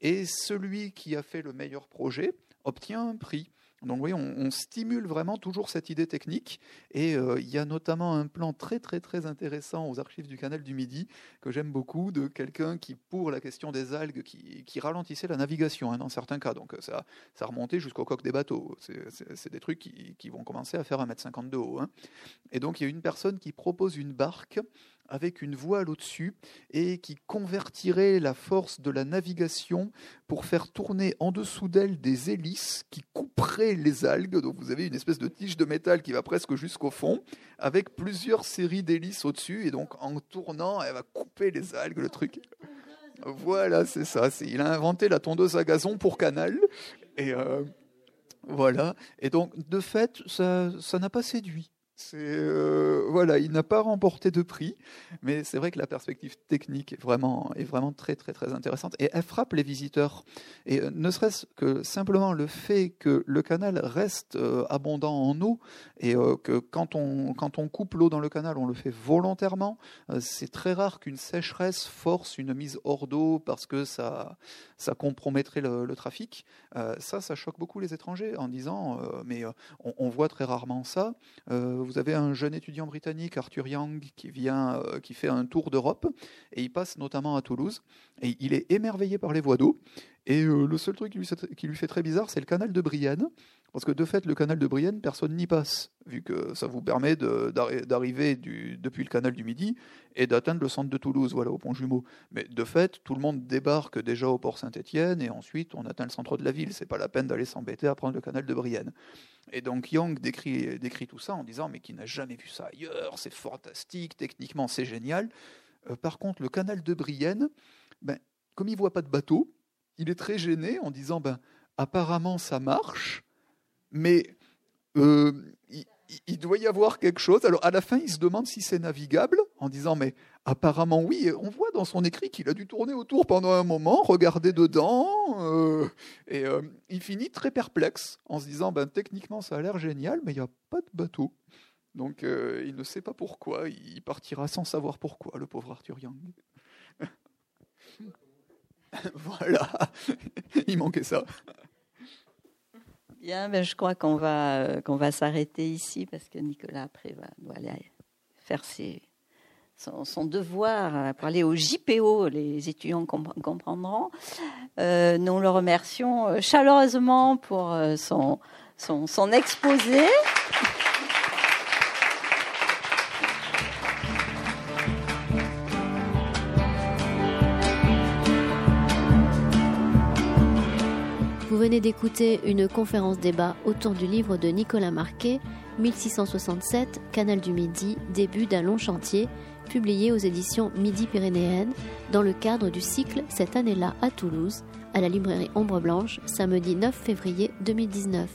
et celui qui a fait le meilleur projet obtient un prix. Donc oui, on, stimule vraiment toujours cette idée technique. Et euh, il y a notamment un plan très très très intéressant aux archives du canal du Midi que j'aime beaucoup de quelqu'un qui, pour la question des algues, qui, ralentissait la navigation hein, dans certains cas. Donc ça, ça remontait jusqu'au coq des bateaux. C'est des trucs qui, vont commencer à faire 1m50 de haut. Hein. Et donc il y a une personne qui propose une barque avec une voile au-dessus et qui convertirait la force de la navigation pour faire tourner en dessous d'elle des hélices qui couperaient les algues. Donc vous avez une espèce de tige de métal qui va presque jusqu'au fond avec plusieurs séries d'hélices au-dessus et donc en tournant, elle va couper les algues, le truc. Voilà, c'est ça. Il a inventé la tondeuse à gazon pour canal et euh, Voilà. Et donc, de fait, ça ça n'a pas séduit. Euh, voilà, il n'a pas remporté de prix, mais c'est vrai que la perspective technique est vraiment est vraiment très très très intéressante et elle frappe les visiteurs. Et euh, ne serait-ce que simplement le fait que le canal reste euh, abondant en eau et que quand on quand on coupe l'eau dans le canal, on le fait volontairement. c'est très rare qu'une sécheresse force une mise hors d'eau parce que ça ça compromettrait le, trafic. ça, ça choque beaucoup les étrangers en disant mais on, voit très rarement ça vous avez un jeune étudiant britannique, Arthur Young, qui vient, euh, qui fait un tour d'Europe, et il passe notamment à Toulouse, et il est émerveillé par les voies d'eau. Et euh, le seul truc qui lui, qui lui, fait très bizarre, c'est le canal de Brienne, parce que de fait, le canal de Brienne, personne n'y passe, vu que ça vous permet d'arriver depuis le canal du Midi et d'atteindre le centre de Toulouse, voilà, au pont jumeau. Mais de fait, tout le monde débarque déjà au port Saint-Étienne, et ensuite on atteint le centre de la ville. C'est pas la peine d'aller s'embêter à prendre le canal de Brienne. Et donc décrit, décrit tout ça en disant mais qui n'a jamais vu ça ailleurs, c'est fantastique, techniquement c'est génial. Euh, par contre, le canal de Brienne, ben, comme il voit pas de bateau, il est très gêné en disant ben, apparemment ça marche, mais euh, il, doit y avoir quelque chose. Alors à la fin, il se demande si c'est navigable en disant mais apparemment oui. On voit dans son écrit qu'il a dû tourner autour pendant un moment, regarder dedans, euh, et euh, il finit très perplexe en se disant ben techniquement ça a l'air génial, mais il n'y a pas de bateau. Donc il ne sait pas pourquoi. Il partira sans savoir pourquoi, le pauvre Arthur Young. voilà, il manquait ça. Bien, ben je crois qu'on va, euh, qu'on va s'arrêter ici parce que Nicolas après va, doit aller faire ses, son, devoir euh, pour aller au JPO, les étudiants comprendront. Euh, nous le remercions chaleureusement pour son, son, son exposé. Venez d'écouter une conférence débat autour du livre de Nicolas Marquet, 1667, Canal du Midi, début d'un long chantier, publié aux éditions Midi Pyrénéennes, dans le cadre du cycle Cette année-là à Toulouse, à la librairie Ombre Blanche, samedi 9 février 2019.